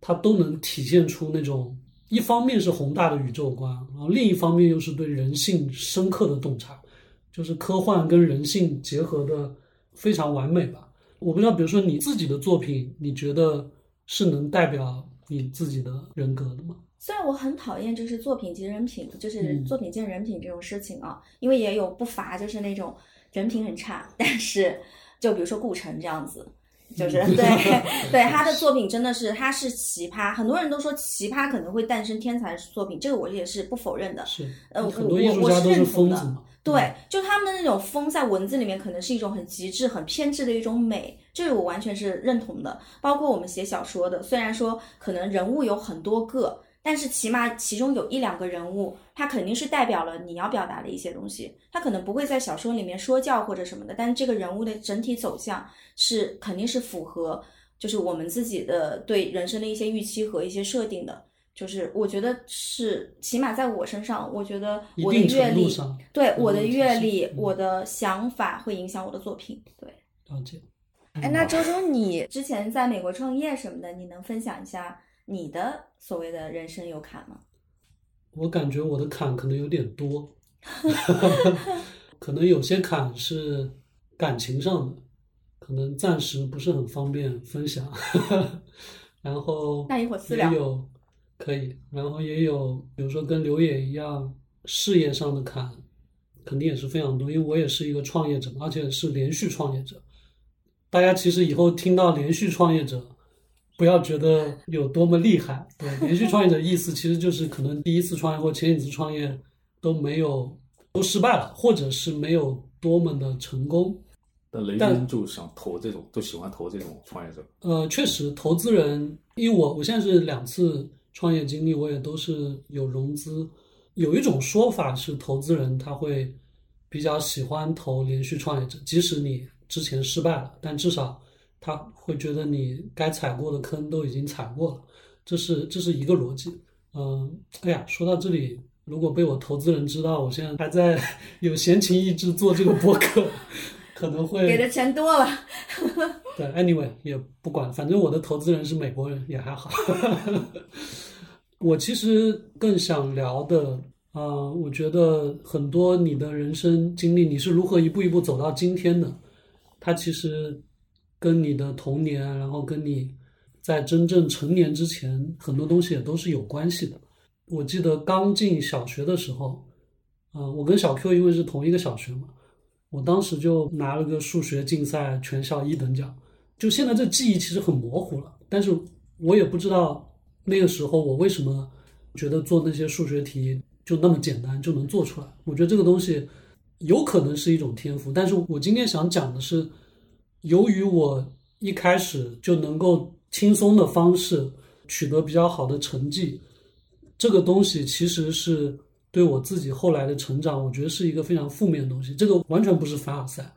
他都能体现出那种一方面是宏大的宇宙观，然后另一方面又是对人性深刻的洞察，就是科幻跟人性结合的非常完美吧。我不知道，比如说你自己的作品，你觉得是能代表你自己的人格的吗？虽然我很讨厌就是作品及人品，就是嗯作品见人品这种事情啊，因为也有不乏就是那种人品很差，但是就比如说顾城这样子，就是嗯对 对他的作品真的是他是奇葩，很多人都说奇葩可能会诞生天才作品，这个我也是不否认的。是，呃很多我艺术家都是我是认同的疯子嘛。对，就他们的那种疯，在文字里面可能是一种很极致、很偏执的一种美，这个我完全是认同的。包括我们写小说的，虽然说可能人物有很多个，但是起码其中有一两个人物，他肯定是代表了你要表达的一些东西。他可能不会在小说里面说教或者什么的，但是这个人物的整体走向是肯定是符合，就是我们自己的对人生的一些预期和一些设定的。就是我觉得是，起码在我身上，我觉得我的阅历，对我的阅历、嗯我的想法会影响我的作品。对，了解。哎，那周周，你之前在美国创业什么的，你能分享一下你的所谓的人生有坎吗？我感觉我的坎可能有点多，可能有些坎是感情上的，可能暂时不是很方便分享。然后那一会儿私也聊有可以，然后也有，比如说跟刘野一样，事业上的坎肯定也是非常多，因为我也是一个创业者，而且是连续创业者。大家其实以后听到连续创业者，不要觉得有多么厉害。对，连续创业者意思其实就是可能第一次创业或前几次创业都没有都失败了，或者是没有多么的成功。但雷但军就想投这种，就喜欢投这种创业者。呃，确实，投资人，因为我我现在是两次创业经历，我也都是有融资。有一种说法是，投资人他会比较喜欢投连续创业者，即使你之前失败了，但至少他会觉得你该踩过的坑都已经踩过了，这是这是一个逻辑。嗯，哎呀，说到这里，如果被我投资人知道我现在还在 有闲情逸致做这个播客，可能会给的钱多了，对，anyway 也不管，反正我的投资人是美国人，也还好。我其实更想聊的，啊、我觉得很多你的人生经历，你是如何一步一步走到今天的，它其实跟你的童年，然后跟你在真正成年之前，很多东西也都是有关系的。我记得刚进小学的时候，啊、我跟小 Q 因为是同一个小学嘛，我当时就拿了个数学竞赛全校一等奖。就现在这记忆其实很模糊了，但是我也不知道那个时候我为什么觉得做那些数学题就那么简单就能做出来。我觉得这个东西有可能是一种天赋，但是我今天想讲的是，由于我一开始就能够轻松的方式取得比较好的成绩，这个东西其实是对我自己后来的成长，我觉得是一个非常负面的东西。这个完全不是凡尔赛，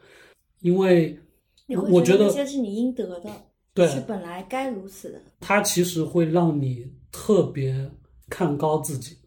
因为我觉得觉那些是你应得的，对是本来该如此的。它其实会让你特别看高自己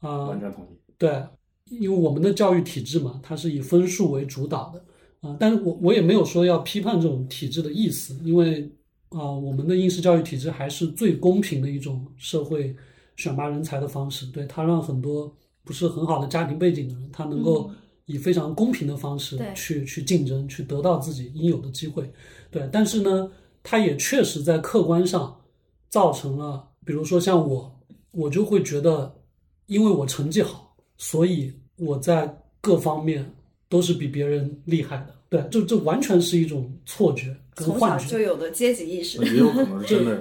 啊、完全同意。对，因为我们的教育体制嘛，它是以分数为主导的啊、但是我我也没有说要批判这种体制的意思，因为啊、我们的应试教育体制还是最公平的一种社会选拔人才的方式，对它让很多不是很好的家庭背景的人，他能够以非常公平的方式对。去去竞争，去得到自己应有的机会，对，但是呢，它也确实在客观上造成了，比如说像我，我就会觉得，因为我成绩好，所以我在各方面都是比别人厉害的。对，就这完全是一种错觉跟从幻觉，小就有的阶级意识。也有可能是真的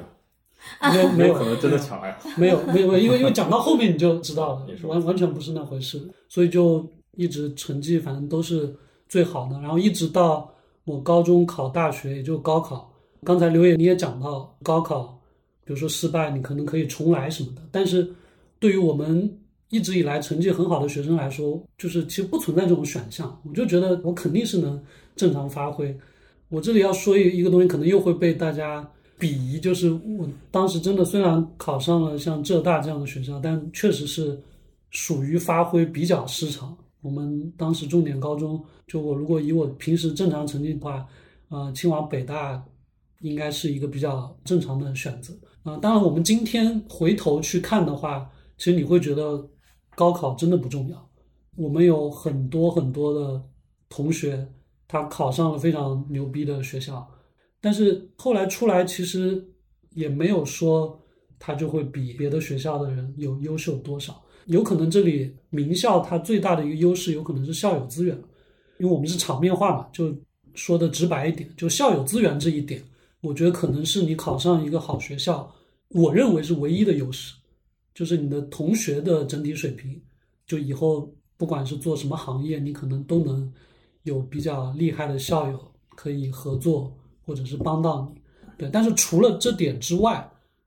呀，没有 没有可能真的强呀。没有没有没有，因为因为讲到后面你就知道了也，是完完全不是那回事，所以就一直成绩反正都是最好的，然后一直到我高中考大学，也就高考。刚才刘野你也讲到高考，比如说失败，你可能可以重来什么的，但是对于我们一直以来成绩很好的学生来说，就是其实不存在这种选项。我就觉得我肯定是能正常发挥。我这里要说一一个东西，可能又会被大家鄙夷，就是我当时真的虽然考上了像浙大这样的学校，但确实是属于发挥比较失常。我们当时重点高中，就我如果以我平时正常成绩的话，呃，清华、北大应该是一个比较正常的选择啊、当然，我们今天回头去看的话，其实你会觉得高考真的不重要。我们有很多很多的同学，他考上了非常牛逼的学校，但是后来出来其实也没有说他就会比别的学校的人有优秀多少。有可能这里名校它最大的一个优势，有可能是校友资源，因为我们是场面话嘛，就说的直白一点，就校友资源这一点，我觉得可能是你考上一个好学校，我认为是唯一的优势，就是你的同学的整体水平，就以后不管是做什么行业，你可能都能有比较厉害的校友可以合作，或者是帮到你。对，但是除了这点之外，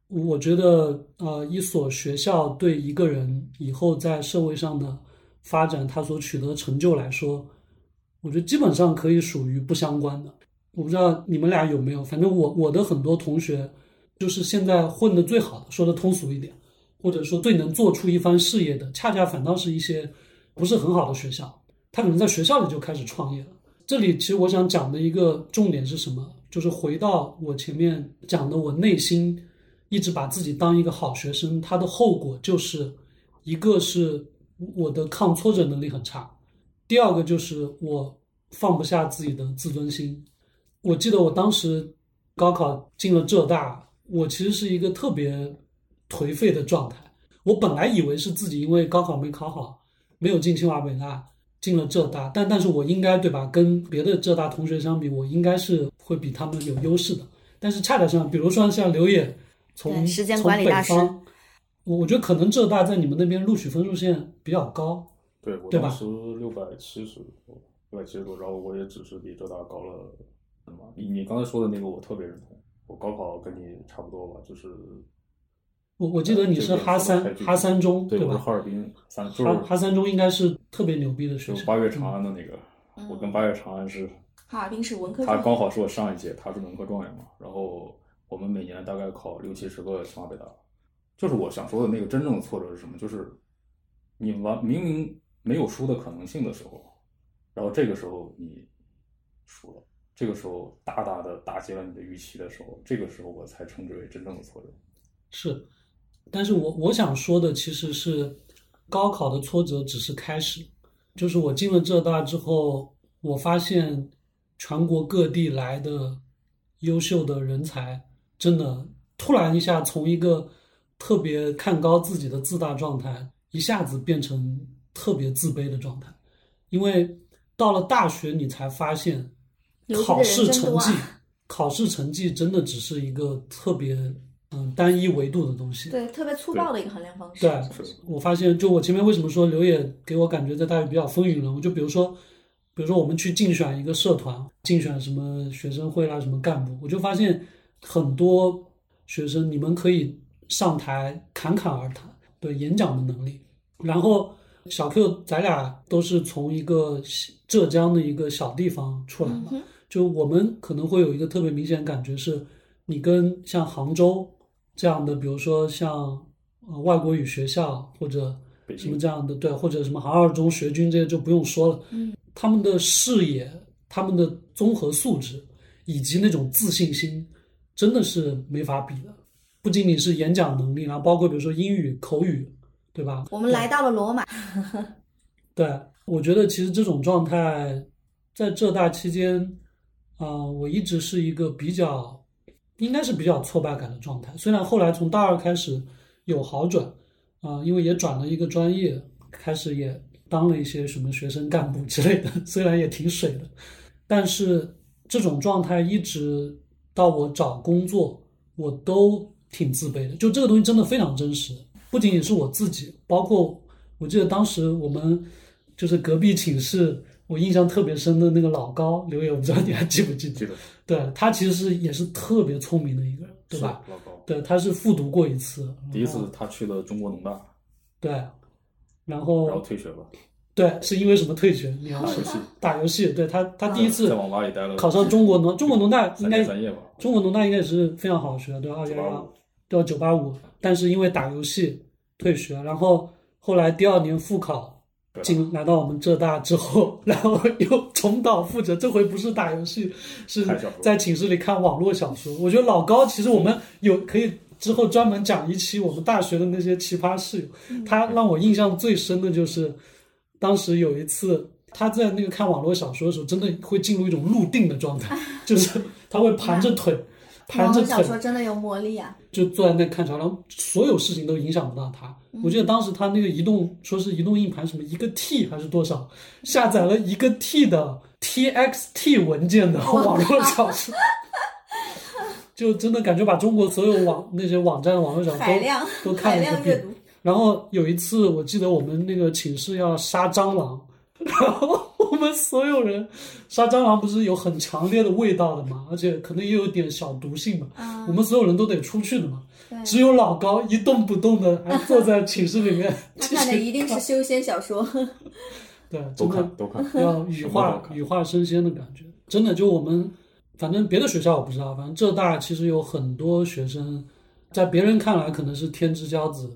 我觉得呃，一所学校对一个人以后在社会上的发展，他所取得成就来说，我觉得基本上可以属于不相关的。我不知道你们俩有没有，反正我我的很多同学，就是现在混得最好的，说的通俗一点，或者说最能做出一番事业的，恰恰反倒是一些不是很好的学校，他可能在学校里就开始创业了。这里其实我想讲的一个重点是什么？就是回到我前面讲的，我内心一直把自己当一个好学生，它的后果就是一个是我的抗挫折能力很差，第二个就是我放不下自己的自尊心。我记得我当时高考进了浙大，我其实是一个特别颓废的状态。我本来以为是自己因为高考没考好，没有进清华北大，进了浙大，但但是我应该对吧？跟别的浙大同学相比，我应该是会比他们有优势的。但是恰恰相反，比如说像刘野从时间从管理大师北方，我我觉得可能浙大在你们那边录取分数线比较高，对我对吧当时六百七十多，六百七十多，然后我也只是比浙大高了什么？你你刚才说的那个我特别认同，我高考跟你差不多吧，就是我我记得你是哈三哈三中对，我是吧？哈尔滨三，中哈哈三中应该是特别牛逼的学校。八月长安的那个，我跟八月长安是，哈尔滨是文科他，刚好是我上一届，他是文科状元嘛，然后我们每年大概考六七十个清华北大，就是我想说的那个真正的挫折是什么？就是你完明明没有输的可能性的时候，然后这个时候你输了，这个时候大大的打击了你的预期的时候，这个时候我才称之为真正的挫折。是，但是我我想说的其实是，高考的挫折只是开始，就是我进了浙大之后，我发现全国各地来的优秀的人才，真的突然一下从一个特别看高自己的自大状态，一下子变成特别自卑的状态，因为到了大学，你才发现考试成绩考试成绩真的只是一个特别嗯单一维度的东西。对，特别粗暴的一个衡量方式。对我发现，就我前面为什么说刘野给我感觉在大学比较风云人物，就比如说，比如说我们去竞选一个社团，竞选什么学生会啦，什么干部，我就发现很多学生，你们可以上台侃侃而谈，对演讲的能力。然后小 Q，咱俩都是从一个浙江的一个小地方出来的，嗯，就我们可能会有一个特别明显的感觉是，你跟像杭州这样的，比如说像呃外国语学校或者什么这样的，对，或者什么杭二中学军这些就不用说了，嗯，他们的视野、他们的综合素质以及那种自信心，真的是没法比的。不仅仅是演讲能力，然后包括比如说英语口语，对吧？我们来到了罗马，对，我觉得其实这种状态在浙大期间，啊、我一直是一个比较，应该是比较挫败感的状态。虽然后来从大二开始有好转，啊、因为也转了一个专业，开始也当了一些什么学生干部之类的，虽然也挺水的，但是这种状态一直到我找工作，我都挺自卑的。就这个东西真的非常真实，不仅仅是我自己，包括我记得当时我们就是隔壁寝室，我印象特别深的那个老高刘烨，我不知道你还记不记得？记得对他其实是也是特别聪明的一个人，对吧？？老高，对，他是复读过一次，第一次他去了中国农大，对，然后然后退学了，对，是因为什么退学？你要是打游戏，打游戏，对他他第一次在网吧里待了考上中国农中国农大应该天三夜吧，中国农大应该也是非常好的学校，对吧？二幺幺985，对？九八五，但是因为打游戏退学，然后后来第二年复考对进来到我们浙大之后，然后又重蹈覆辙，这回不是打游戏，是在寝室里看网络小说。我觉得老高其实我们有可以之后专门讲一期我们大学的那些奇葩室友，他让我印象最深的就是当时有一次。他在那个看网络小说的时候，真的会进入一种入定的状态，就是他会盘着腿，盘着腿网络小，说真的有魔力啊！就坐在那看桥，然后所有事情都影响不到他。我记得当时他那个移动说是移动硬盘什么一个 T 还是多少，下载了一个 T 的 TXT 文件的 网络小说，就真的感觉把中国所有网那些网站的网络小说都都看了一遍。然后有一次，我记得我们那个寝室要杀蟑螂，然后我们所有人杀蟑螂不是有很强烈的味道的嘛，而且可能也有点小毒性嘛，啊我们所有人都得出去的嘛。只有老高一动不动的，还坐在寝室里面他看的一定是修仙小说。对，都真的看都看，要羽化羽化升仙的感觉。真的，就我们反正别的学校我不知道，反正浙大其实有很多学生，在别人看来可能是天之骄子，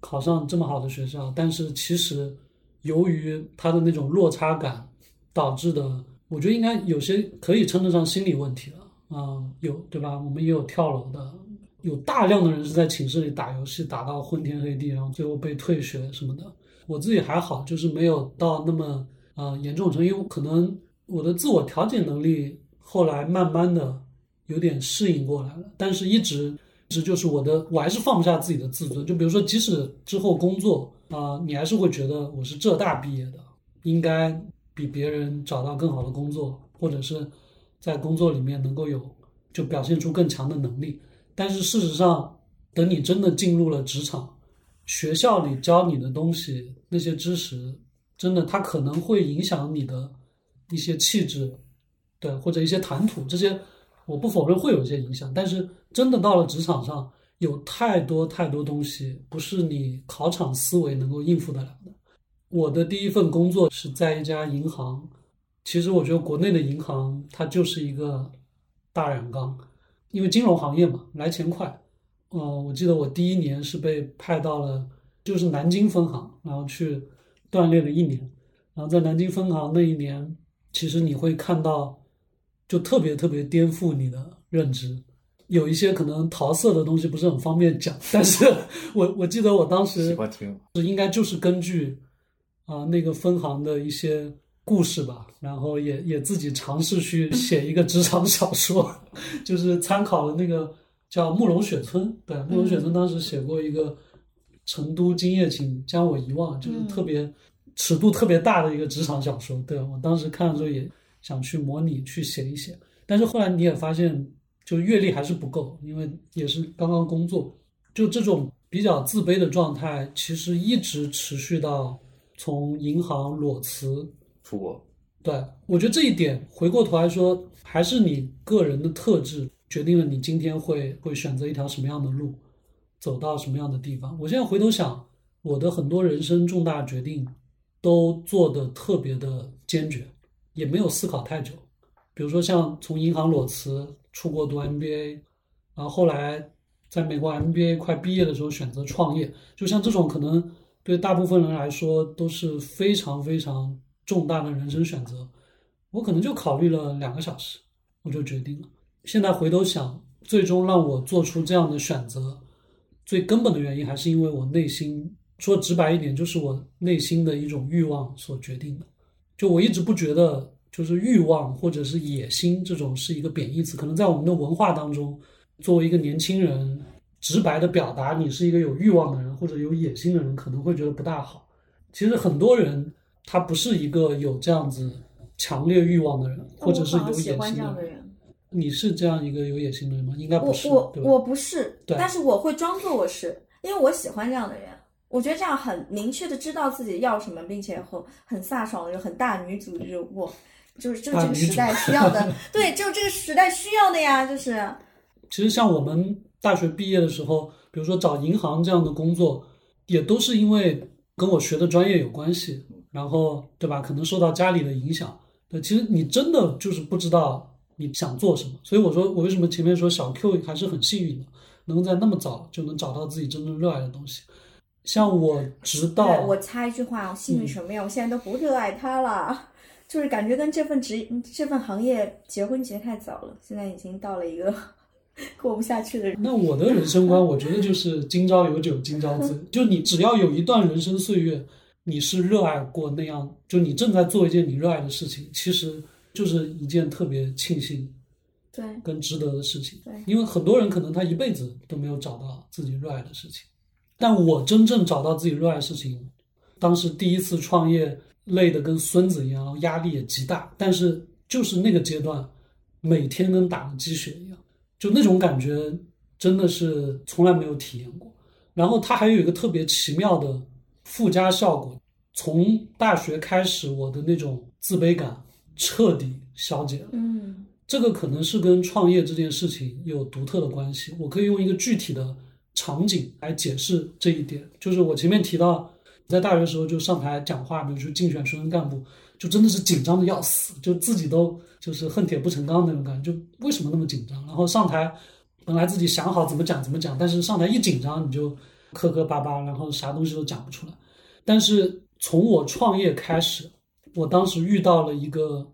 考上这么好的学校，但是其实由于他的那种落差感导致的，我觉得应该有些可以称得上心理问题了。啊、有对吧？我们也有跳楼的，有大量的人是在寝室里打游戏打到昏天黑地，然后最后被退学什么的。我自己还好，就是没有到那么呃严重程度，因为可能我的自我调节能力后来慢慢的有点适应过来了，但是一直一直就是我的，我还是放不下自己的自尊。就比如说，即使之后工作啊、你还是会觉得我是浙大毕业的，应该比别人找到更好的工作，或者是在工作里面能够有就表现出更强的能力。但是事实上，等你真的进入了职场，学校里教你的东西，那些知识，真的它可能会影响你的一些气质，对，或者一些谈吐，这些我不否认会有一些影响。但是真的到了职场上，有太多太多东西不是你考场思维能够应付得了的。我的第一份工作是在一家银行，其实我觉得国内的银行它就是一个大染缸，因为金融行业嘛，来钱快。呃，我记得我第一年是被派到了就是南京分行，然后去锻炼了一年。然后在南京分行那一年，其实你会看到，就特别特别颠覆你的认知。有一些可能桃色的东西不是很方便讲，但是 我我记得我当时喜欢听，应该就是根据啊、那个分行的一些故事吧，然后也也自己尝试去写一个职场小说，就是参考了那个叫慕容雪村，对，慕容雪村当时写过一个《成都今夜请将我遗忘》，就是特别尺度特别大的一个职场小说，对我当时看的时候也想去模拟去写一写，但是后来你也发现，就阅历还是不够，因为也是刚刚工作，就这种比较自卑的状态，其实一直持续到从银行裸辞。出国，对我觉得这一点，回过头来说，还是你个人的特质决定了你今天会会选择一条什么样的路，走到什么样的地方。我现在回头想，我的很多人生重大决定都做得特别的坚决，也没有思考太久。比如说像从银行裸辞出国读 MBA，然后后来在美国 MBA 快毕业的时候选择创业，就像这种可能对大部分人来说都是非常非常重大的人生选择。我可能就考虑了两个小时，我就决定了。现在回头想，最终让我做出这样的选择，最根本的原因还是因为我内心，说直白一点，就是我内心的一种欲望所决定的。就我一直不觉得，就是欲望或者是野心这种是一个贬义词，可能在我们的文化当中，作为一个年轻人，直白的表达你是一个有欲望的人或者有野心的人，可能会觉得不大好。其实很多人他不是一个有这样子强烈欲望的人，或者是有野心的人。你是这样一个有野心的人吗？应该不是，我？我我不是，对但是我会装作我是，因为我喜欢这样的人。我觉得这样很明确的知道自己要什么，并且很很飒爽的，就很大女主，就是我，就是就是这个时代需要的，对，就这个时代需要的呀，就是其实像我们大学毕业的时候，比如说找银行这样的工作，也都是因为跟我学的专业有关系，然后对吧？可能受到家里的影响。对，其实你真的就是不知道你想做什么。所以我说，我为什么前面说小 Q 还是很幸运的，能在那么早就能找到自己真正热爱的东西。像我直到我插一句话，我幸运什么呀？我现在都不热爱它了，就是感觉跟这份职这份行业结婚结太早了，现在已经到了一个 过不下去的人。那我的人生观，我觉得就是今朝有酒今朝醉。就你只要有一段人生岁月，你是热爱过那样，就你正在做一件你热爱的事情，其实就是一件特别庆幸对跟值得的事情。对，因为很多人可能他一辈子都没有找到自己热爱的事情，但我真正找到自己热爱的事情，当时第一次创业，累得跟孙子一样，压力也极大，但是就是那个阶段，每天跟打了鸡血一样，就那种感觉真的是从来没有体验过。然后它还有一个特别奇妙的附加效果，从大学开始，我的那种自卑感彻底消解了。嗯这个可能是跟创业这件事情有独特的关系。我可以用一个具体的场景来解释这一点，就是我前面提到，在大学时候就上台讲话，比如说竞选学生干部，就真的是紧张的要死，就自己都就是恨铁不成钢那种感觉，就为什么那么紧张？然后上台本来自己想好怎么讲怎么讲，但是上台一紧张你就磕磕巴巴，然后啥东西都讲不出来。但是从我创业开始，我当时遇到了一个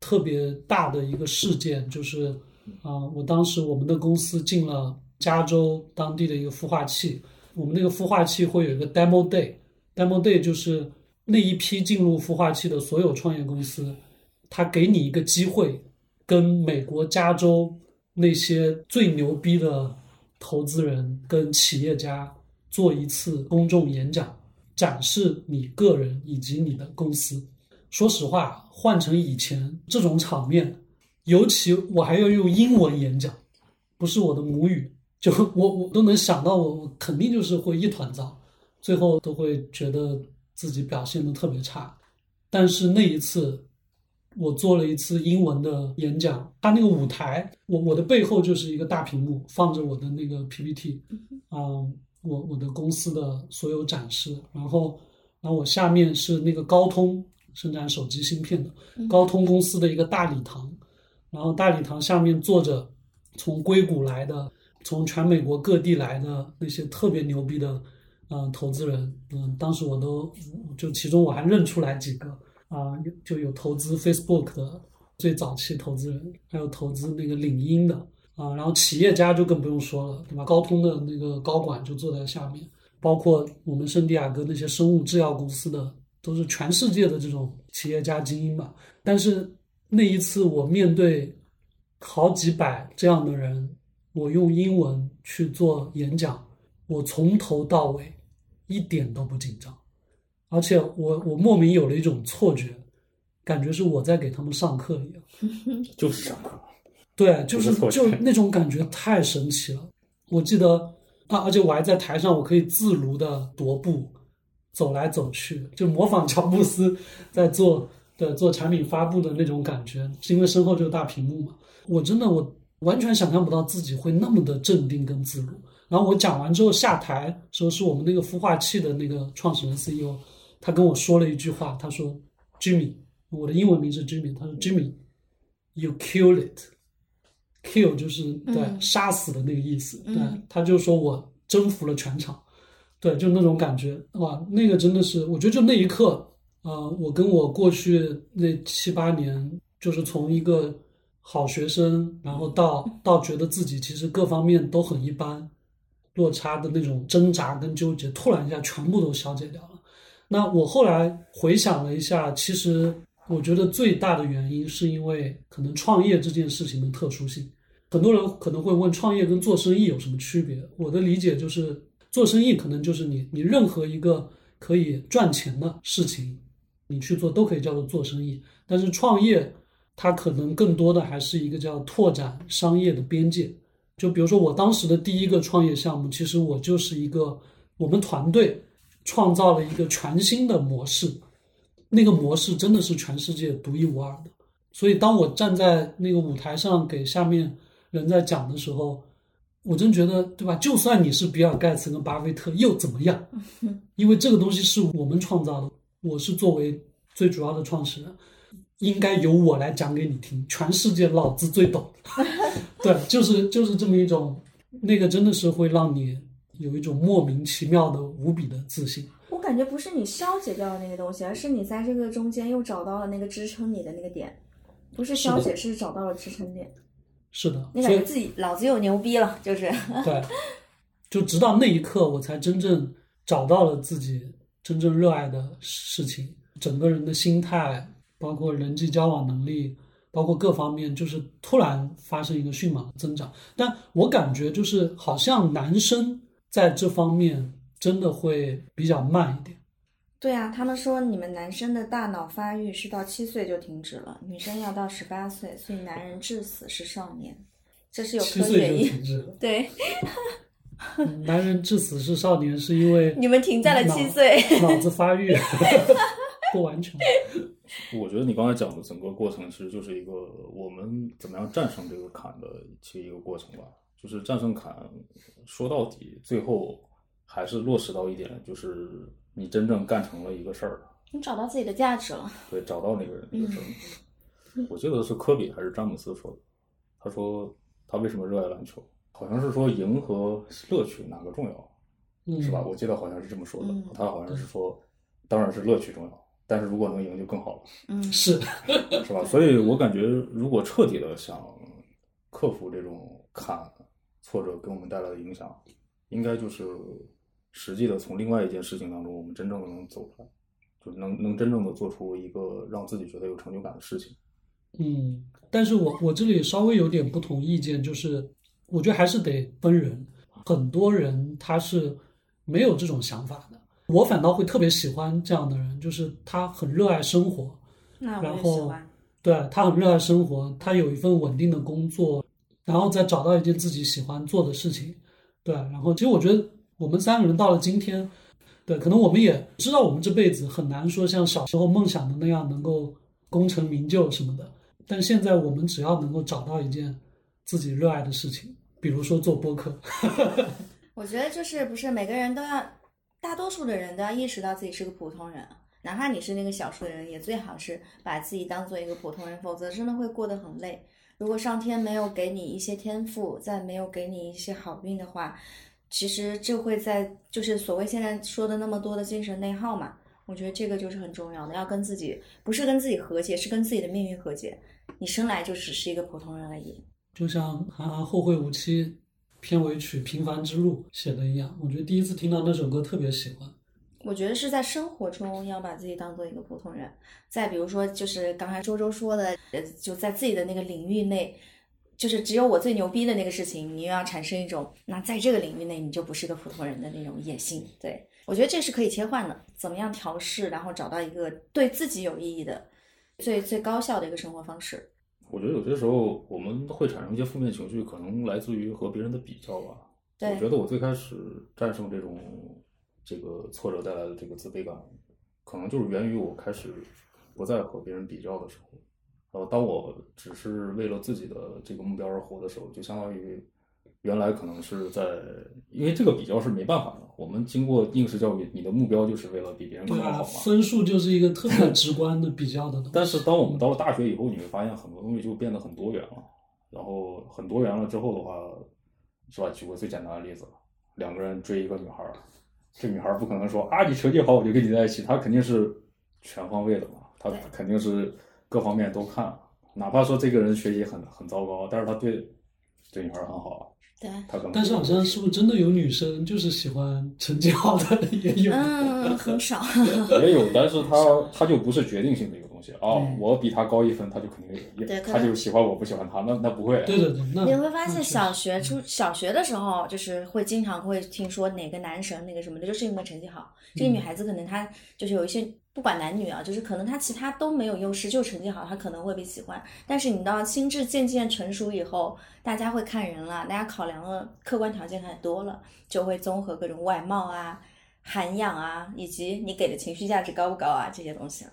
特别大的一个事件，就是啊、我当时我们的公司进了加州当地的一个孵化器，我们那个孵化器会有一个 demo day，demo day 就是那一批进入孵化器的所有创业公司，他给你一个机会，跟美国加州那些最牛逼的投资人跟企业家做一次公众演讲，展示你个人以及你的公司。说实话，换成以前这种场面，尤其我还要用英文演讲，不是我的母语，就我我都能想到我，我肯定就是会一团糟，最后都会觉得自己表现的特别差。但是那一次，我做了一次英文的演讲，他那个舞台，我我的背后就是一个大屏幕，放着我的那个 PPT，嗯，我我的公司的所有展示，然后然后我下面是那个高通生产手机芯片的高通公司的一个大礼堂，然后大礼堂下面坐着从硅谷来的，从全美国各地来的那些特别牛逼的嗯、呃投资人，嗯、当时我都就其中我还认出来几个啊、就有投资 Facebook 的最早期投资人，还有投资那个领英的啊、然后企业家就更不用说了，对吧？高通的那个高管就坐在下面，包括我们圣地亚哥那些生物制药公司的，都是全世界的这种企业家精英吧。但是那一次我面对好几百这样的人，我用英文去做演讲，我从头到尾一点都不紧张，而且我我莫名有了一种错觉，感觉是我在给他们上课一样。就是上课。对，就是就那种感觉太神奇了。我记得啊，而且我还在台上，我可以自如的踱步，走来走去，就模仿乔布斯在做的做产品发布的那种感觉，是因为身后这个大屏幕嘛。我真的我完全想象不到自己会那么的镇定跟自如。然后我讲完之后下台说，是我们那个孵化器的那个创始人 CEO，他跟我说了一句话，他说：“Jimmy，我的英文名是 Jimmy，他说 Jimmy，you kill it。” kill 就是对、嗯杀死的那个意思，对嗯，他就说我征服了全场，对，就那种感觉，哇，那个真的是，我觉得就那一刻，呃，我跟我过去那七八年，就是从一个好学生，然后到到觉得自己其实各方面都很一般，落差的那种挣扎跟纠结，突然一下全部都消解掉了。那我后来回想了一下，其实我觉得最大的原因是因为可能创业这件事情的特殊性。很多人可能会问，创业跟做生意有什么区别？我的理解就是，做生意可能就是你你任何一个可以赚钱的事情，你去做都可以叫做做生意。但是创业，它可能更多的还是一个叫拓展商业的边界。就比如说我当时的第一个创业项目，其实我就是一个我们团队创造了一个全新的模式，那个模式真的是全世界独一无二的。所以当我站在那个舞台上给下面。人在讲的时候，我真觉得，对吧？就算你是比尔盖茨跟巴菲特又怎么样？因为这个东西是我们创造的，我是作为最主要的创始人，应该由我来讲给你听。全世界老子最懂，对，就是就是这么一种，那个真的是会让你有一种莫名其妙的无比的自信。我感觉不是你消解掉的那个东西，而是你在这个中间又找到了那个支撑你的那个点，不是消解，是找到了支撑点。是的，你感觉自己老子又牛逼了，就是 对，就直到那一刻，我才真正找到了自己真正热爱的事情，整个人的心态，包括人际交往能力，包括各方面，就是突然发生一个迅猛增长。但我感觉就是好像男生在这方面真的会比较慢一点。对啊，他们说你们男生的大脑发育是到七岁就停止了，女生要到十八岁，所以男人至死是少年，这是有科学依据。对，男人至死是少年是因为你们停在了七岁，脑子发育 不完全。我觉得你刚才讲的整个过程其实就是一个我们怎么样战胜这个坎的其实一个过程吧，就是战胜坎，说到底最后还是落实到一点就是。你真正干成了一个事儿，你找到自己的价值了。对，找到那个人那个事儿。我记得是科比还是詹姆斯说的，他说他为什么热爱篮球，好像是说赢和乐趣哪个重要，是吧？我记得好像是这么说的。他好像是说，当然是乐趣重要，但是如果能赢就更好了。嗯，是是吧？所以我感觉，如果彻底的想克服这种坎挫折给我们带来的影响，应该就是。实际的从另外一件事情当中，我们真正的能走出来，就能能真正的做出一个让自己觉得有成就感的事情。嗯，但是我我这里稍微有点不同意见，就是我觉得还是得分人，很多人他是没有这种想法的，我反倒会特别喜欢这样的人，就是他很热爱生活，然后对他很热爱生活，他有一份稳定的工作，然后再找到一件自己喜欢做的事情，对，然后其实我觉得。我们三个人到了今天，对，可能我们也知道，我们这辈子很难说像小时候梦想的那样能够功成名就什么的。但现在我们只要能够找到一件自己热爱的事情，比如说做播客。我觉得就是不是每个人都要，大多数的人都要意识到自己是个普通人，哪怕你是那个少数的人，也最好是把自己当做一个普通人，否则真的会过得很累。如果上天没有给你一些天赋，再没有给你一些好运的话。其实这会在就是所谓现在说的那么多的精神内耗嘛，我觉得这个就是很重要的，要跟自己不是跟自己和解，是跟自己的命运和解。你生来就只是一个普通人而已。就像韩寒《后会无期》片尾曲《平凡之路》写的一样，我觉得第一次听到那首歌特别喜欢。我觉得是在生活中要把自己当做一个普通人。再比如说，就是刚才周周说的，呃，就在自己的那个领域内。就是只有我最牛逼的那个事情，你又要产生一种，那在这个领域内你就不是个普通人的那种野心。对我觉得这是可以切换的，怎么样调试，然后找到一个对自己有意义的、最最高效的一个生活方式。我觉得有些时候我们会产生一些负面情绪，可能来自于和别人的比较吧。我觉得我最开始战胜这种这个挫折带来的这个自卑感，可能就是源于我开始不再和别人比较的时候。然后，当我只是为了自己的这个目标而活的时候，就相当于原来可能是在，因为这个比较是没办法的。我们经过应试教育，你的目标就是为了比别人更好嘛。分数就是一个特别 直观的比较的东西。但是，当我们到了大学以后，你会发现很多东西就变得很多元了。然后很多元了之后的话，是吧？举个最简单的例子，两个人追一个女孩，这女孩不可能说啊，你成绩好我就跟你在一起，她肯定是全方位的嘛，她肯定是各方面都看，哪怕说这个人学习很很糟糕，但是他对这女孩很好啊，对，他可能但是好像是不是真的有女生就是喜欢成绩好的 也有？嗯，很少。也有，但是他他就不是决定性的一个东西啊。嗯我比他高一分，他就肯定也他就喜欢我不喜欢他，那那不会。对对对，那你会发现，小学初小学的时候，就是会经常会听说哪个男神那个什么的，就是因为成绩好。这个女孩子可能她就是有一些不管男女啊，就是可能她其他都没有优势，就成绩好，她可能会被喜欢。但是你到心智渐渐成熟以后，大家会看人了，大家考量的客观条件很多了，就会综合各种外貌啊、涵养啊，以及你给的情绪价值高不高啊这些东西了。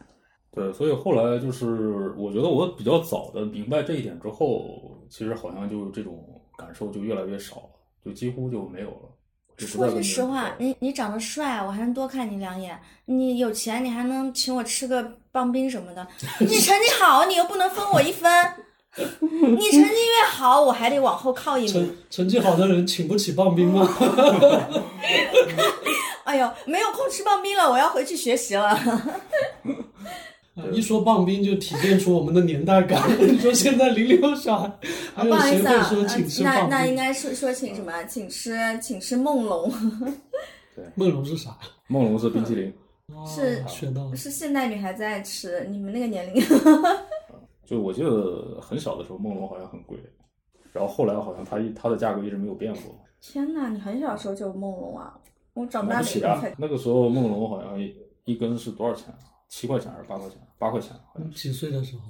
对，所以后来就是我觉得我比较早的明白这一点之后，其实好像就这种感受就越来越少了，就几乎就没有了。说句实话，你你长得帅，我还能多看你两眼；你有钱，你还能请我吃个棒冰什么的。你成绩好，你又不能分我一分。你成绩越好，我还得往后靠一成。成绩好的人请不起棒冰吗？哎呦，没有空吃棒冰了，我要回去学习了。啊一说棒冰就体现出我们的年代感。你说现在零零后小孩，还不有谁会好意思啊，说请吃呃那棒冰？那应该是说请什么？请吃请吃梦龙，对 梦龙是啥？梦龙是冰淇淋，哦是学到了。是现代女孩子爱吃。你们那个年龄，就我记得很小的时候梦龙好像很贵，然后后来好像它一它的价格一直没有变过，天哪！你很小的时候就有梦龙啊？我长大了以后才。。那个时候梦龙好像一一根是多少钱啊？七块钱还是八块钱？八块钱好像。几岁的时候？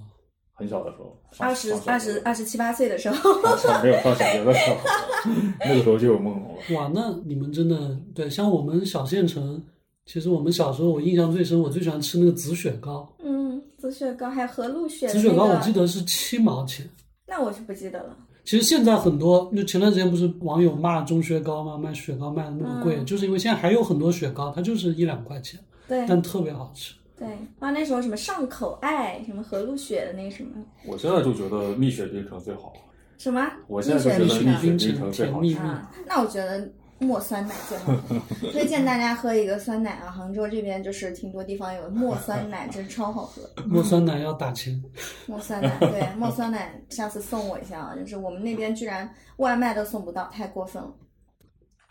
很小的时候，上二十二十二十七八岁的时候，上没有上小学的时候，那个时候就有梦龙了。哇，那你们真的对，像我们小县城，其实我们小时候我印象最深，我最喜欢吃那个紫雪糕。嗯，紫雪糕还有和路雪的紫雪糕我记得是七毛钱。那我是不记得了。其实现在很多，就前段时间不是网友骂中雪糕吗？卖雪糕卖的那么贵，嗯就是因为现在还有很多雪糕，它就是一两块钱，对但特别好吃。对，啊，那时候什么上口爱，什么和路雪的那什么我现在就觉得蜜雪冰城最好，什么，我现在就觉得蜜雪冰冰城城最好蜜蜜，啊，那我觉得墨酸奶最好，推荐大家喝一个酸奶啊！杭州这边就是挺多地方有墨酸奶，真超好喝。墨酸奶要打钱。墨酸奶，对，墨酸奶，下次送我一下啊！就是我们那边居然外卖都送不到，太过分了。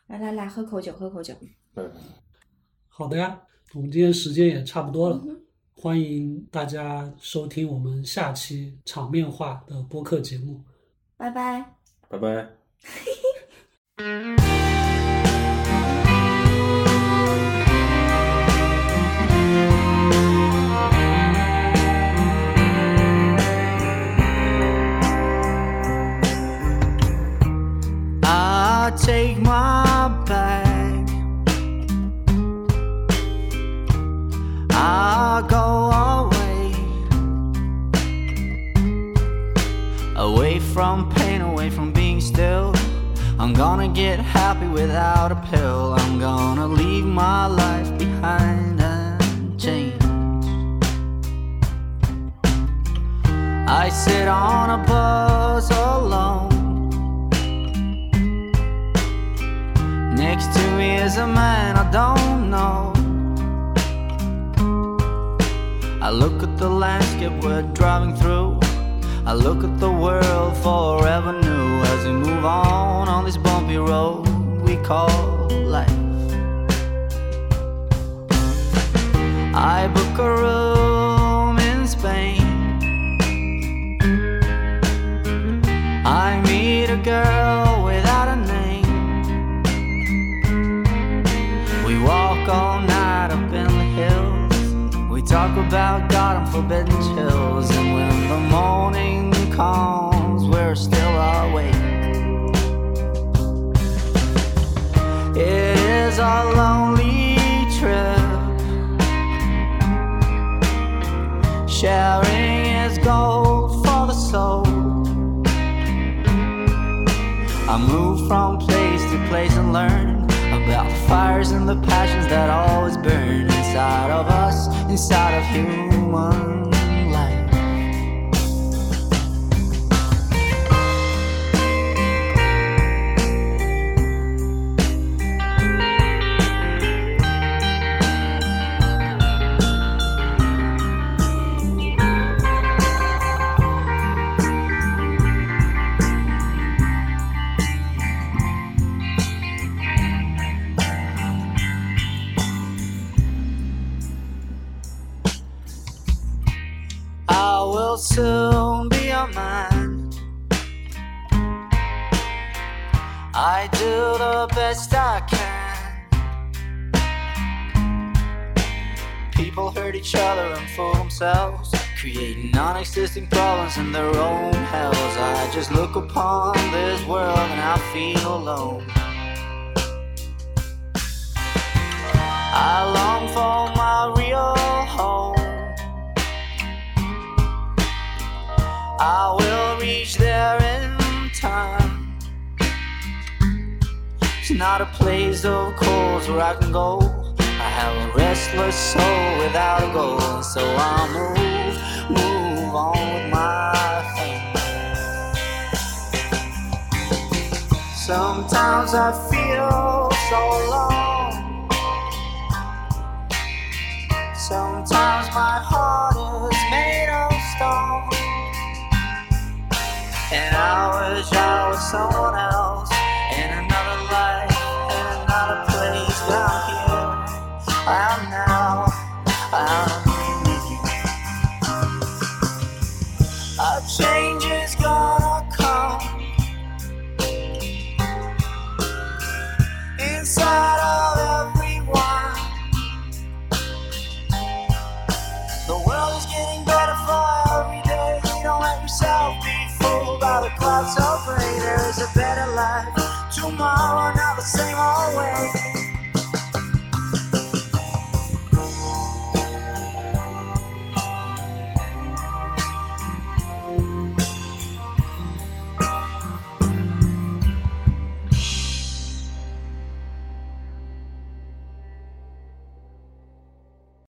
来来来，喝口酒，喝口酒。对，好的呀，我们今天时间也差不多了，嗯欢迎大家收听我们下期场面化的播客节目。拜拜。拜拜。soon be a man. I do the best I can. People hurt each other and fool themselves, creating non existing problems in their own hells. I just look upon this world and I feel alone. I long for my I will reach there in time. It's not a place of course where I can go. I have a restless soul without a goal, so I'll move, move on with my thing. Sometimes I feel so alone. Sometimes my heart is made And I wish I was someone